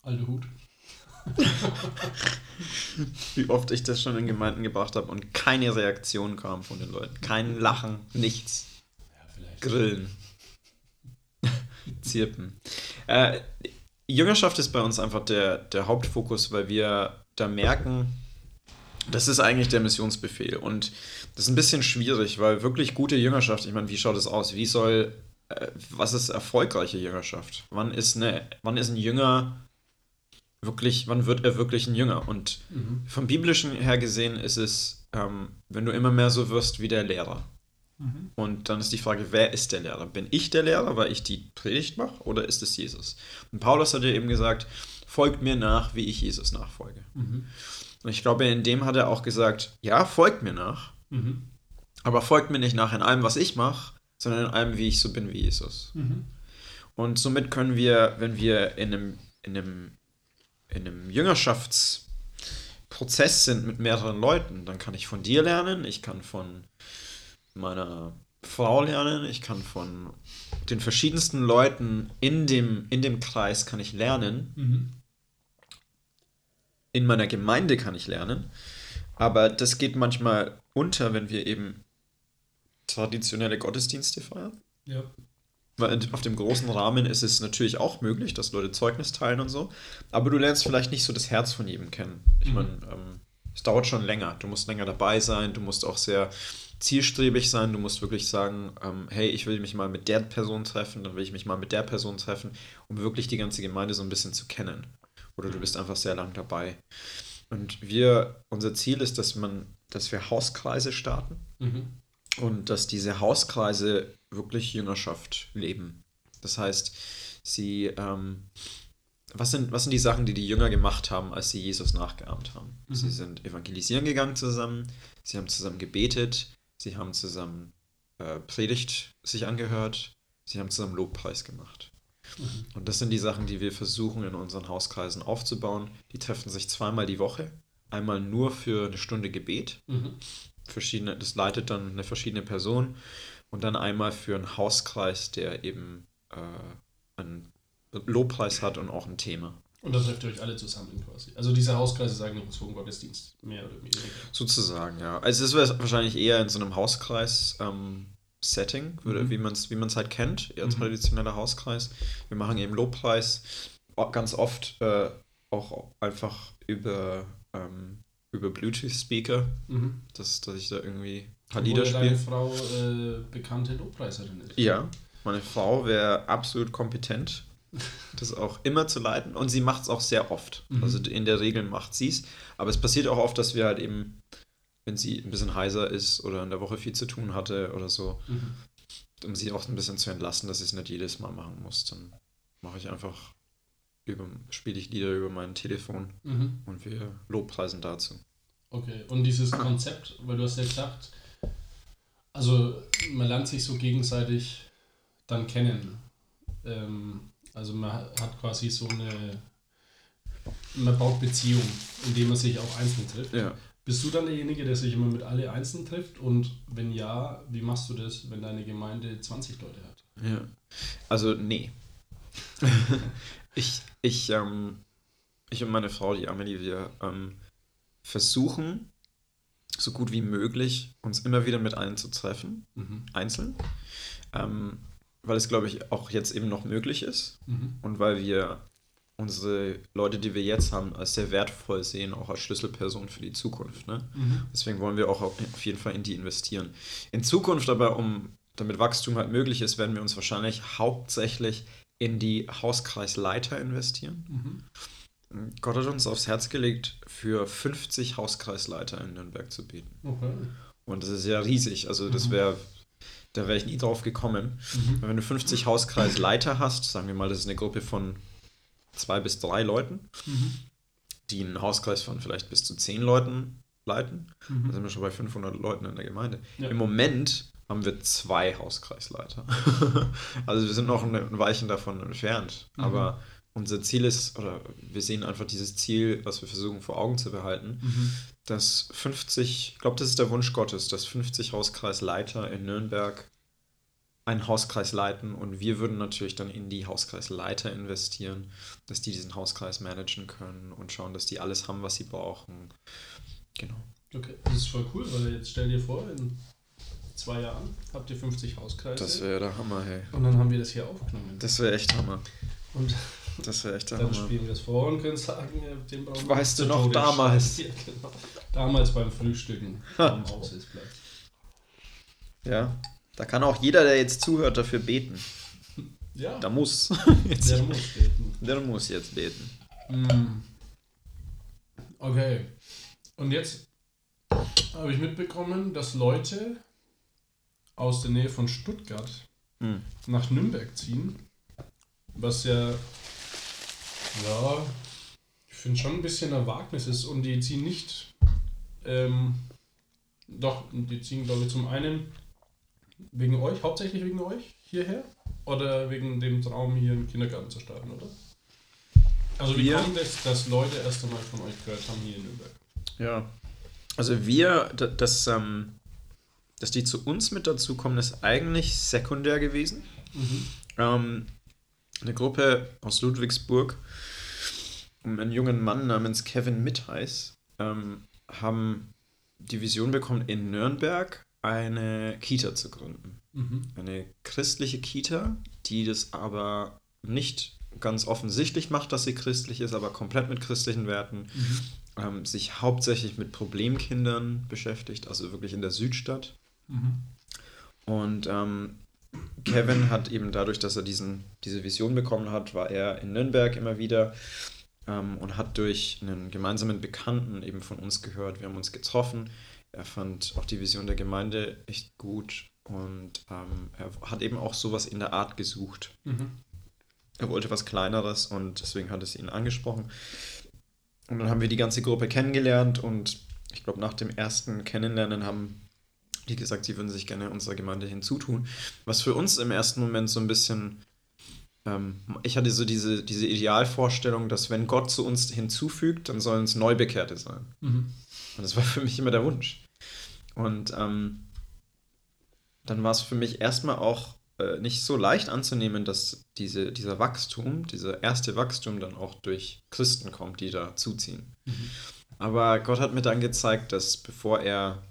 Alte Hut. Wie oft ich das schon in Gemeinden gebracht habe und keine Reaktion kam von den Leuten. Kein Lachen, nichts. Ja, vielleicht. Grillen. Zirpen. Äh, Jüngerschaft ist bei uns einfach der, der Hauptfokus, weil wir da merken, das ist eigentlich der Missionsbefehl. Und das ist ein bisschen schwierig, weil wirklich gute Jüngerschaft, ich meine, wie schaut es aus? Wie soll, äh, was ist erfolgreiche Jüngerschaft? Wann ist, eine, wann ist ein Jünger wirklich, wann wird er wirklich ein Jünger? Und Mhm. vom biblischen her gesehen ist es, ähm, wenn du immer mehr so wirst wie der Lehrer. Und dann ist die Frage, wer ist der Lehrer? Bin ich der Lehrer, weil ich die Predigt mache, oder ist es Jesus? Und Paulus hat ja eben gesagt, folgt mir nach, wie ich Jesus nachfolge. Mhm. Und ich glaube, in dem hat er auch gesagt, ja, folgt mir nach, Mhm. aber folgt mir nicht nach in allem, was ich mache, sondern in allem, wie ich so bin wie Jesus. Mhm. Und somit können wir, wenn wir in einem, in einem, in einem Jüngerschaftsprozess sind mit mehreren Leuten, dann kann ich von dir lernen, ich kann von meiner Frau lernen, ich kann von den verschiedensten Leuten in dem, in dem Kreis kann ich lernen, Mhm. in meiner Gemeinde kann ich lernen, aber das geht manchmal unter, wenn wir eben traditionelle Gottesdienste feiern. Ja. Weil auf dem großen Rahmen ist es natürlich auch möglich, dass Leute Zeugnis teilen und so. Aber du lernst vielleicht nicht so das Herz von jedem kennen. Ich Mhm. meine, ähm, es dauert schon länger. Du musst länger dabei sein. Du musst auch sehr zielstrebig sein. Du musst wirklich sagen, ähm, hey, ich will mich mal mit der Person treffen, dann will ich mich mal mit der Person treffen, um wirklich die ganze Gemeinde so ein bisschen zu kennen. Oder du bist einfach sehr lang dabei. Und wir, unser Ziel ist, dass man, dass wir Hauskreise starten Mhm. und dass diese Hauskreise wirklich Jüngerschaft leben. Das heißt, sie, ähm, was sind, was sind die Sachen, die die Jünger gemacht haben, als sie Jesus nachgeahmt haben? Sie sind evangelisieren gegangen zusammen, sie haben zusammen gebetet, sie haben zusammen äh, Predigt sich angehört, sie haben zusammen Lobpreis gemacht. Und das sind die Sachen, die wir versuchen in unseren Hauskreisen aufzubauen. Die treffen sich zweimal die Woche. Einmal nur für eine Stunde Gebet Mhm. verschiedene, das leitet dann eine verschiedene Person und dann einmal für einen Hauskreis, der eben äh, ein Lobpreis hat und auch ein Thema. Und da trefft ihr euch alle zusammen quasi. Also diese Hauskreise sagen nichts vom Gottesdienst, mehr oder weniger. Sozusagen, ja. Also es ist wahrscheinlich eher in so einem Hauskreis-Setting, Mhm. wie man es wie man's halt kennt, eher Mhm. traditioneller Hauskreis. Wir machen eben Lobpreis ganz oft äh, auch einfach über, ähm, über Bluetooth-Speaker, Mhm. dass, dass ich da irgendwie ein paar Lieder ja deine spiele. Frau äh, bekannte Lobpreiserin ist. Ja, meine Frau wäre absolut kompetent, das auch immer zu leiten und sie macht es auch sehr oft. Mhm. Also in der Regel macht sie es. Aber es passiert auch oft, dass wir halt eben, wenn sie ein bisschen heiser ist oder in der Woche viel zu tun hatte oder so, Mhm. um sie auch ein bisschen zu entlasten, dass sie es nicht jedes Mal machen muss, dann mache ich einfach spiele ich Lieder über mein Telefon Mhm. und wir lobpreisen dazu. Okay, und dieses Konzept, weil du hast ja gesagt, also man lernt sich so gegenseitig dann kennen. Ähm, also man hat quasi so eine, man baut Beziehung, indem man sich auch einzeln trifft. Ja. Bist du dann derjenige, der sich immer mit alle einzeln trifft? Und wenn ja, wie machst du das, wenn deine Gemeinde 20 Leute hat? Ja. Also, nee. ich, ich, ähm, ich und meine Frau, die Amelie, wir ähm, versuchen, so gut wie möglich, uns immer wieder mit allen zu treffen, Mhm. einzeln. Ähm, weil es, glaube ich, auch jetzt eben noch möglich ist. Mhm. Und weil wir unsere Leute, die wir jetzt haben, als sehr wertvoll sehen, auch als Schlüsselperson für die Zukunft. Ne? Mhm. Deswegen wollen wir auch auf jeden Fall in die investieren. In Zukunft aber, um damit Wachstum halt möglich ist, werden wir uns wahrscheinlich hauptsächlich in die Hauskreisleiter investieren. Mhm. Gott hat uns aufs Herz gelegt, für 50 Hauskreisleiter in Nürnberg zu bieten. Okay. Und das ist ja riesig. Also das Mhm. wäre, da wäre ich nie drauf gekommen. Mhm. Wenn du 50 Hauskreisleiter hast, sagen wir mal, das ist eine Gruppe von zwei bis drei Leuten, Mhm. die einen Hauskreis von vielleicht bis zu zehn Leuten leiten. Mhm. Da sind wir schon bei 500 Leuten in der Gemeinde. Ja. Im Moment haben wir zwei Hauskreisleiter. also wir sind noch ein Weilchen davon entfernt. Mhm. Aber unser Ziel ist, oder wir sehen einfach dieses Ziel, was wir versuchen vor Augen zu behalten, Mhm. Dass 50, ich glaube, das ist der Wunsch Gottes, dass 50 Hauskreisleiter in Nürnberg einen Hauskreis leiten und wir würden natürlich dann in die Hauskreisleiter investieren, dass die diesen Hauskreis managen können und schauen, dass die alles haben, was sie brauchen. Genau. Okay, das ist voll cool, weil jetzt stell dir vor, in zwei Jahren habt ihr 50 Hauskreise. Das wäre der Hammer, hey. und dann haben wir das hier aufgenommen. Das wäre echt Hammer. und Das wäre echt der dann Hammer. spielen wir das vor und können sagen, ja, den brauchen Weißt du noch Tode damals? Ja, genau. Damals beim Frühstücken am Aussichtsplatz. Ja. Da kann auch jeder, der jetzt zuhört, dafür beten. Ja, Da muss. Jetzt der muss beten. Der muss jetzt beten. Mm. Okay. Und jetzt habe ich mitbekommen, dass Leute aus der Nähe von Stuttgart Hm. nach Nürnberg ziehen. Was ja, ja, ich finde schon ein bisschen ein Wagnis ist. Und die ziehen nicht, ähm, doch, die ziehen, glaube ich, zum einen wegen euch, hauptsächlich wegen euch hierher. Oder wegen dem Traum, hier im Kindergarten zu starten, oder? Also wie Wir- kommt es, dass Leute erst einmal von euch gehört haben hier in Nürnberg? Ja. Also wir, da- das, ähm, dass die zu uns mit dazukommen, ist eigentlich sekundär gewesen. Ähm, eine Gruppe aus Ludwigsburg um einen jungen Mann namens Kevin Mittheis ähm, haben die Vision bekommen, in Nürnberg eine Kita zu gründen. Mhm. Eine christliche Kita, die das aber nicht ganz offensichtlich macht, dass sie christlich ist, aber komplett mit christlichen Werten, ähm, sich hauptsächlich mit Problemkindern beschäftigt, also wirklich in der Südstadt. Mhm. Und ähm, Kevin hat eben dadurch, dass er diesen, diese Vision bekommen hat, war er in Nürnberg immer wieder ähm, und hat durch einen gemeinsamen Bekannten eben von uns gehört. Wir haben uns getroffen. Er fand auch die Vision der Gemeinde echt gut und ähm, er hat eben auch sowas in der Art gesucht. Mhm. Er wollte was Kleineres und deswegen hat es ihn angesprochen. Und dann haben wir die ganze Gruppe kennengelernt und ich glaube, nach dem ersten Kennenlernen haben die gesagt, sie würden sich gerne unserer Gemeinde hinzutun. Was für uns im ersten Moment so ein bisschen, ähm, ich hatte so diese, diese Idealvorstellung, dass wenn Gott zu uns hinzufügt, dann sollen es Neubekehrte sein. Mhm. Und das war für mich immer der Wunsch. Und ähm, dann war es für mich erstmal auch äh, nicht so leicht anzunehmen, dass diese, dieser Wachstum, dieser erste Wachstum dann auch durch Christen kommt, die da zuziehen. Aber Gott hat mir dann gezeigt, dass bevor er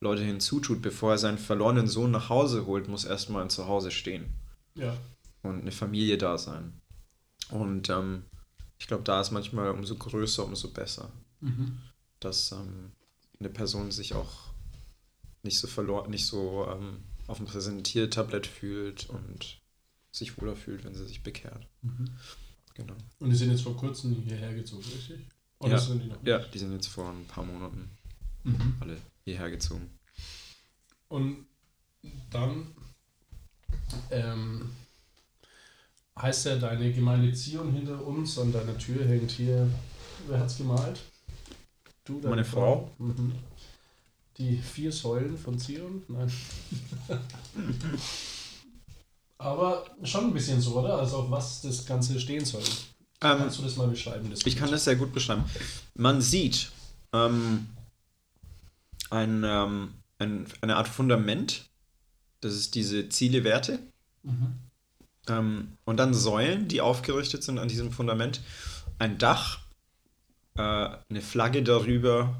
Leute hinzutut, bevor er seinen verlorenen Sohn nach Hause holt, muss erstmal ein Zuhause stehen Ja. und eine Familie da sein. Und ähm, ich glaube, da ist manchmal umso größer, umso besser, Mhm. dass ähm, eine Person sich auch nicht so verloren, nicht so ähm, auf dem Präsentiertablett fühlt und sich wohler fühlt, wenn sie sich bekehrt. Mhm. Genau. Und die sind jetzt vor kurzem hierher gezogen, richtig? Oder Ja, sind die noch? Ja, die sind jetzt vor ein paar Monaten Mhm. alle hierher gezogen. Und dann ähm, heißt ja, deine Gemeinde Zion hinter uns, an deiner Tür hängt hier, wer hat's gemalt? Du, deine Meine Frau. Mhm. Die vier Säulen von Zion? Nein. Aber schon ein bisschen so, oder? Also auf was das Ganze stehen soll. Ähm, Kannst du das mal beschreiben? Das Ich kann das sehr gut beschreiben. Man sieht ähm, ein, ähm, ein, eine Art Fundament. Das ist diese Ziele, Werte. Mhm. Ähm, und dann Säulen, die aufgerichtet sind an diesem Fundament. Ein Dach, äh, eine Flagge darüber,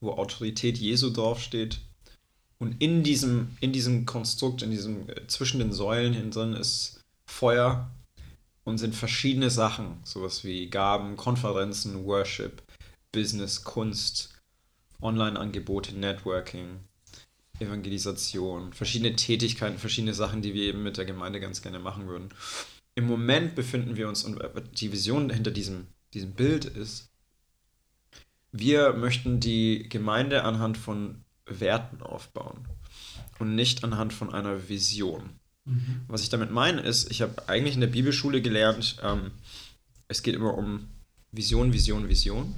wo Autorität Jesu draufsteht. Und in diesem, in diesem Konstrukt, in diesem, äh, zwischen den Säulen hin drin ist Feuer und sind verschiedene Sachen, sowas wie Gaben, Konferenzen, Worship, Business, Kunst, Online-Angebote, Networking, Evangelisation, verschiedene Tätigkeiten, verschiedene Sachen, die wir eben mit der Gemeinde ganz gerne machen würden. Im Moment befinden wir uns, und die Vision hinter diesem, diesem Bild ist, wir möchten die Gemeinde anhand von Werten aufbauen und nicht anhand von einer Vision. Mhm. Was ich damit meine ist, ich habe eigentlich in der Bibelschule gelernt, ähm, es geht immer um Vision, Vision, Vision.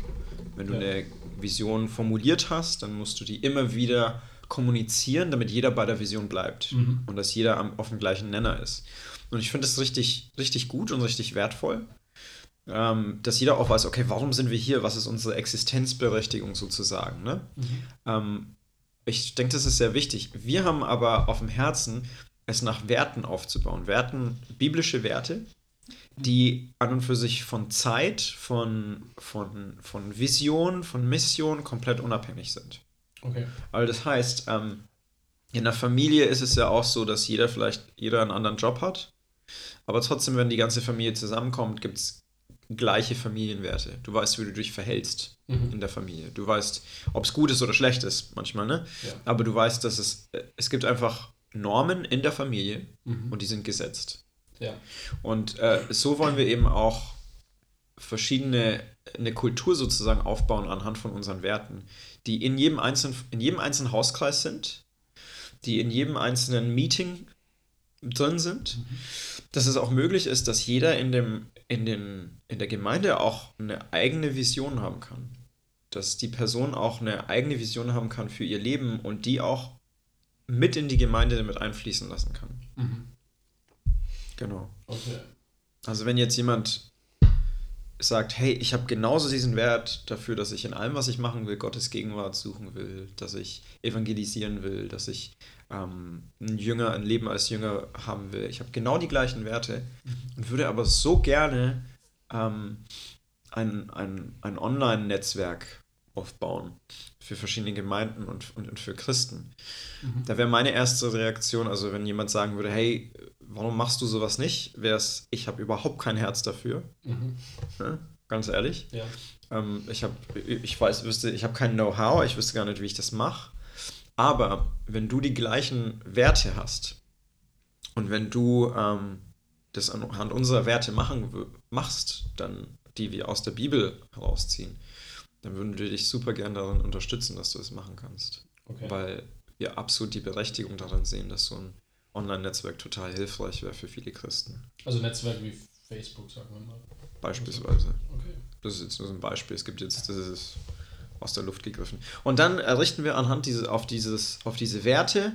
Wenn du Ja. eine Vision formuliert hast, dann musst du die immer wieder kommunizieren, damit jeder bei der Vision bleibt Mhm. und dass jeder am, auf dem gleichen Nenner ist. Und ich finde das richtig, richtig gut und richtig wertvoll, ähm, dass jeder auch weiß, okay, warum sind wir hier? Was ist unsere Existenzberechtigung sozusagen? Ne? Mhm. Ähm, ich denke, das ist sehr wichtig. Wir haben aber auf dem Herzen, es nach Werten aufzubauen. Werten, biblische Werte, die an und für sich von Zeit, von, von, von Vision, von Mission komplett unabhängig sind. Okay. Also das heißt, ähm, in der Familie ist es ja auch so, dass jeder vielleicht jeder einen anderen Job hat. Aber trotzdem, wenn die ganze Familie zusammenkommt, gibt es gleiche Familienwerte. Du weißt, wie du dich verhältst Mhm. in der Familie. Du weißt, ob es gut ist oder schlecht ist, manchmal, ne? Ja. Aber du weißt, dass es, es gibt einfach Normen in der Familie Mhm. und die sind gesetzt. Ja. Und äh, so wollen wir eben auch verschiedene, eine Kultur sozusagen aufbauen anhand von unseren Werten, die in jedem einzelnen, in jedem einzelnen Hauskreis sind, die in jedem einzelnen Meeting drin sind, dass es auch möglich ist, dass jeder in, dem, in, den, in der Gemeinde auch eine eigene Vision haben kann. Dass die Person auch eine eigene Vision haben kann für ihr Leben und die auch mit in die Gemeinde mit einfließen lassen kann. Mhm. Genau. Okay. Also wenn jetzt jemand sagt, hey, ich habe genauso diesen Wert dafür, dass ich in allem, was ich machen will, Gottes Gegenwart suchen will, dass ich evangelisieren will, dass ich ähm, ein Jünger, ein Leben als Jünger haben will. Ich habe genau die gleichen Werte und würde aber so gerne ähm, ein, ein, ein Online-Netzwerk aufbauen für verschiedene Gemeinden und, und, und für Christen. Da wäre meine erste Reaktion, also wenn jemand sagen würde, hey, warum machst du sowas nicht, wäre es, ich habe überhaupt kein Herz dafür. Mhm. Ne? Ganz ehrlich. Ja. Ähm, ich habe, ich weiß, wüsste, ich habe kein Know-how, ich wüsste gar nicht, wie ich das mache. Aber wenn du die gleichen Werte hast und wenn du ähm, das anhand unserer Werte machen, machst, dann die wir aus der Bibel herausziehen, dann würden wir dich super gern darin unterstützen, dass du es machen kannst. Okay. Weil wir absolut die Berechtigung darin sehen, dass so ein Online-Netzwerk total hilfreich wäre für viele Christen. Also Netzwerk wie Facebook, sagen wir mal. Beispielsweise. Okay. Das ist jetzt nur so ein Beispiel. Es gibt jetzt, das ist aus der Luft gegriffen. Und dann errichten wir anhand diese, auf, dieses, auf diese Werte,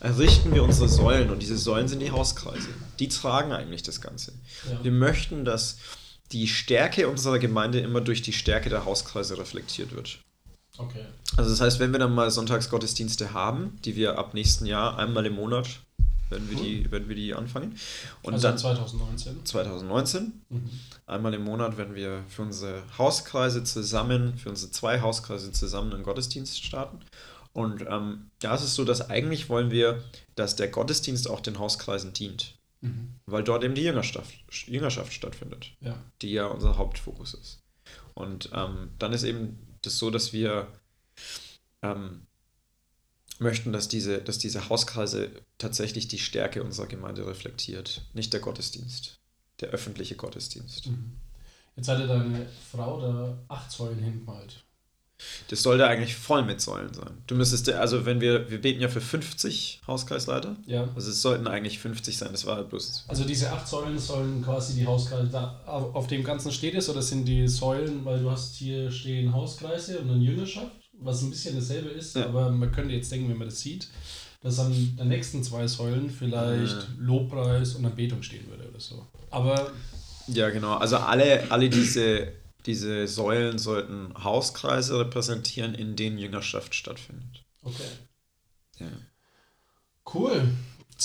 errichten wir unsere Säulen. Und diese Säulen sind die Hauskreise. Die tragen eigentlich das Ganze. Ja. Wir möchten, dass die Stärke unserer Gemeinde immer durch die Stärke der Hauskreise reflektiert wird. Okay. Also das heißt, wenn wir dann mal Sonntagsgottesdienste haben, die wir ab nächsten Jahr einmal im Monat werden wir, die, werden wir die anfangen. Und also dann 2019. 2019. Mhm. Einmal im Monat werden wir für unsere Hauskreise zusammen, für unsere zwei Hauskreise zusammen einen Gottesdienst starten. Und ähm, da ist es so, dass eigentlich wollen wir, dass der Gottesdienst auch den Hauskreisen dient. Mhm. Weil dort eben die Jüngerschaft, Jüngerschaft stattfindet, Ja. die ja unser Hauptfokus ist. Und ähm, dann ist eben das so, dass wir ähm, möchten, dass diese, dass diese Hauskreise tatsächlich die Stärke unserer Gemeinde reflektiert, nicht der Gottesdienst, der öffentliche Gottesdienst. Mhm. Jetzt hatte deine Frau da acht Säulen hingemalt. Das sollte eigentlich voll mit Säulen sein. Du müsstest, also wenn wir, wir beten ja für 50 Hauskreisleiter, Ja. also es sollten eigentlich 50 sein, das war bloß. Also diese acht Säulen sollen quasi die Hauskreise, auf dem Ganzen steht es, oder sind die Säulen, weil du hast hier stehen Hauskreise und dann Jüngerschaft, was ein bisschen dasselbe ist, Ja. aber man könnte jetzt denken, wenn man das sieht, dass an den nächsten zwei Säulen vielleicht Ja. Lobpreis und Anbetung stehen würde oder so. Aber Ja, genau. Also alle, alle diese, diese Säulen sollten Hauskreise repräsentieren, in denen Jüngerschaft stattfindet. okay. Ja. Cool.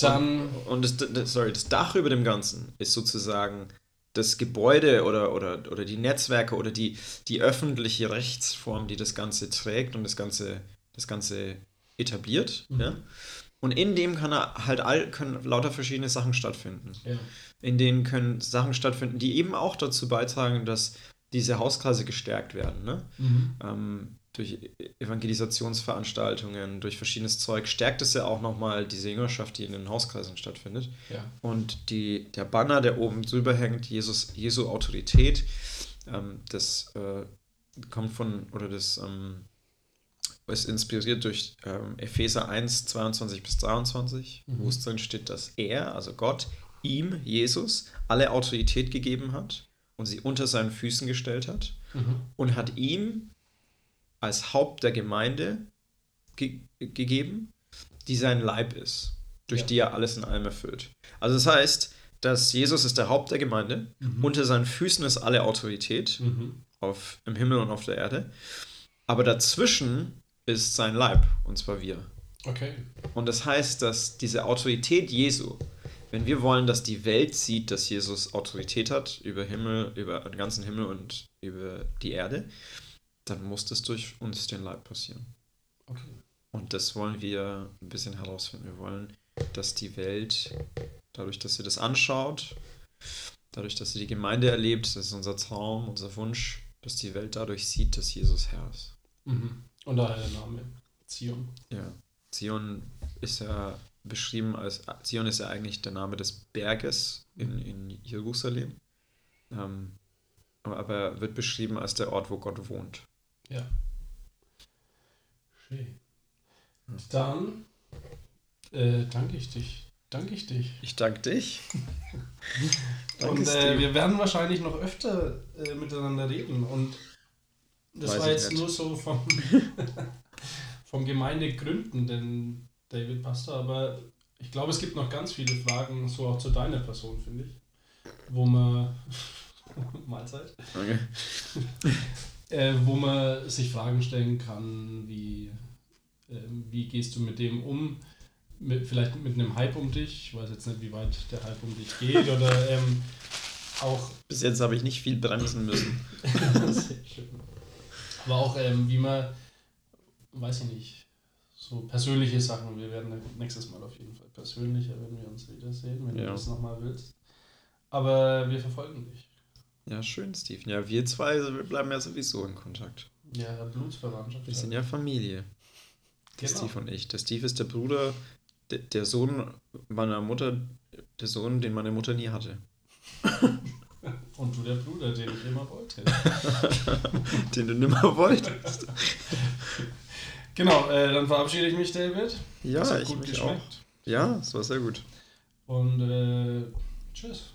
Dann. Und das, das, sorry, das Dach über dem Ganzen ist sozusagen das Gebäude oder, oder, oder die Netzwerke oder die, die öffentliche Rechtsform, die das Ganze trägt und das Ganze, das Ganze etabliert. Mhm. Ja? Und in dem kann er halt all, können lauter verschiedene Sachen stattfinden. Ja. In denen können Sachen stattfinden, die eben auch dazu beitragen, dass diese Hauskreise gestärkt werden. Ne? Mhm. ähm, durch Evangelisationsveranstaltungen, durch verschiedenes Zeug, stärkt es ja auch nochmal diese Jüngerschaft, die in den Hauskreisen stattfindet. Ja. Und die, der Banner, der oben drüber hängt, Jesus, Jesu Autorität, ähm, das äh, kommt von, oder das ähm, ist inspiriert durch ähm, Epheser 1, 22 bis 23, wo es drin steht, dass er, also Gott, ihm, Jesus, alle Autorität gegeben hat und sie unter seinen Füßen gestellt hat Mhm. und hat ihm als Haupt der Gemeinde ge gegeben, die sein Leib ist, durch Ja. die er alles in allem erfüllt. Also das heißt, dass Jesus ist der Haupt der Gemeinde, unter seinen Füßen ist alle Autorität Mhm. auf, im Himmel und auf der Erde, aber dazwischen ist sein Leib, und zwar wir. Okay. Und das heißt, dass diese Autorität Jesu, wenn wir wollen, dass die Welt sieht, dass Jesus Autorität hat über Himmel, über den ganzen Himmel und über die Erde, dann muss das durch uns den Leib passieren. Okay. Und das wollen wir ein bisschen herausfinden. Wir wollen, dass die Welt, dadurch, dass sie das anschaut, dadurch, dass sie die Gemeinde erlebt, das ist unser Traum, unser Wunsch, dass die Welt dadurch sieht, dass Jesus Herr ist. Mhm. Und daher der Name Zion. Ja. Zion ist ja beschrieben als, Zion ist ja eigentlich der Name des Berges in, in Jerusalem. Ähm, aber wird beschrieben als der Ort, wo Gott wohnt. Ja. Schön. Dann äh, danke ich dich. Danke ich dich. Ich danke dich. Und äh, wir werden wahrscheinlich noch öfter äh, miteinander reden. Und das Weiß war jetzt nicht. nur so vom, vom Gemeindegründen, denn David Pastor, aber ich glaube, es gibt noch ganz viele Fragen, so auch zu deiner Person, finde ich. Wo man Mahlzeit. Okay. Äh, wo man sich Fragen stellen kann, wie, ähm, wie gehst du mit dem um? Mit, vielleicht mit einem Hype um dich. Ich weiß jetzt nicht, wie weit der Hype um dich geht oder ähm, auch Bis jetzt habe ich nicht viel bremsen müssen. Aber auch, ähm, wie man, weiß ich nicht, so persönliche Sachen. Wir werden nächstes Mal auf jeden Fall persönlicher, wenn wir uns wiedersehen, wenn Ja. du das nochmal willst. Aber wir verfolgen dich. Ja, schön, Steve. Ja, wir zwei wir bleiben ja sowieso in Kontakt. Ja, Blutsverwandtschaft. Wir sind ja Familie. Der Genau. Steve und ich. Der Steve ist der Bruder, der, der Sohn meiner Mutter, der Sohn, den meine Mutter nie hatte. Und du der Bruder, den ich immer wollte. Den du nimmer wolltest. genau, äh, dann verabschiede ich mich, David. Ja, Das hat ich gut mich geschmeckt. auch. Ja, es war sehr gut. Und äh, tschüss.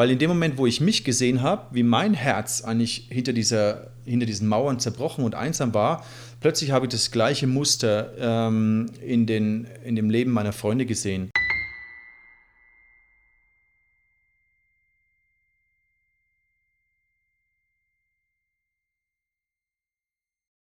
Weil in dem Moment, wo ich mich gesehen habe, wie mein Herz eigentlich hinter, dieser, hinter diesen Mauern zerbrochen und einsam war, plötzlich habe ich das gleiche Muster ähm, in, den, in dem Leben meiner Freunde gesehen.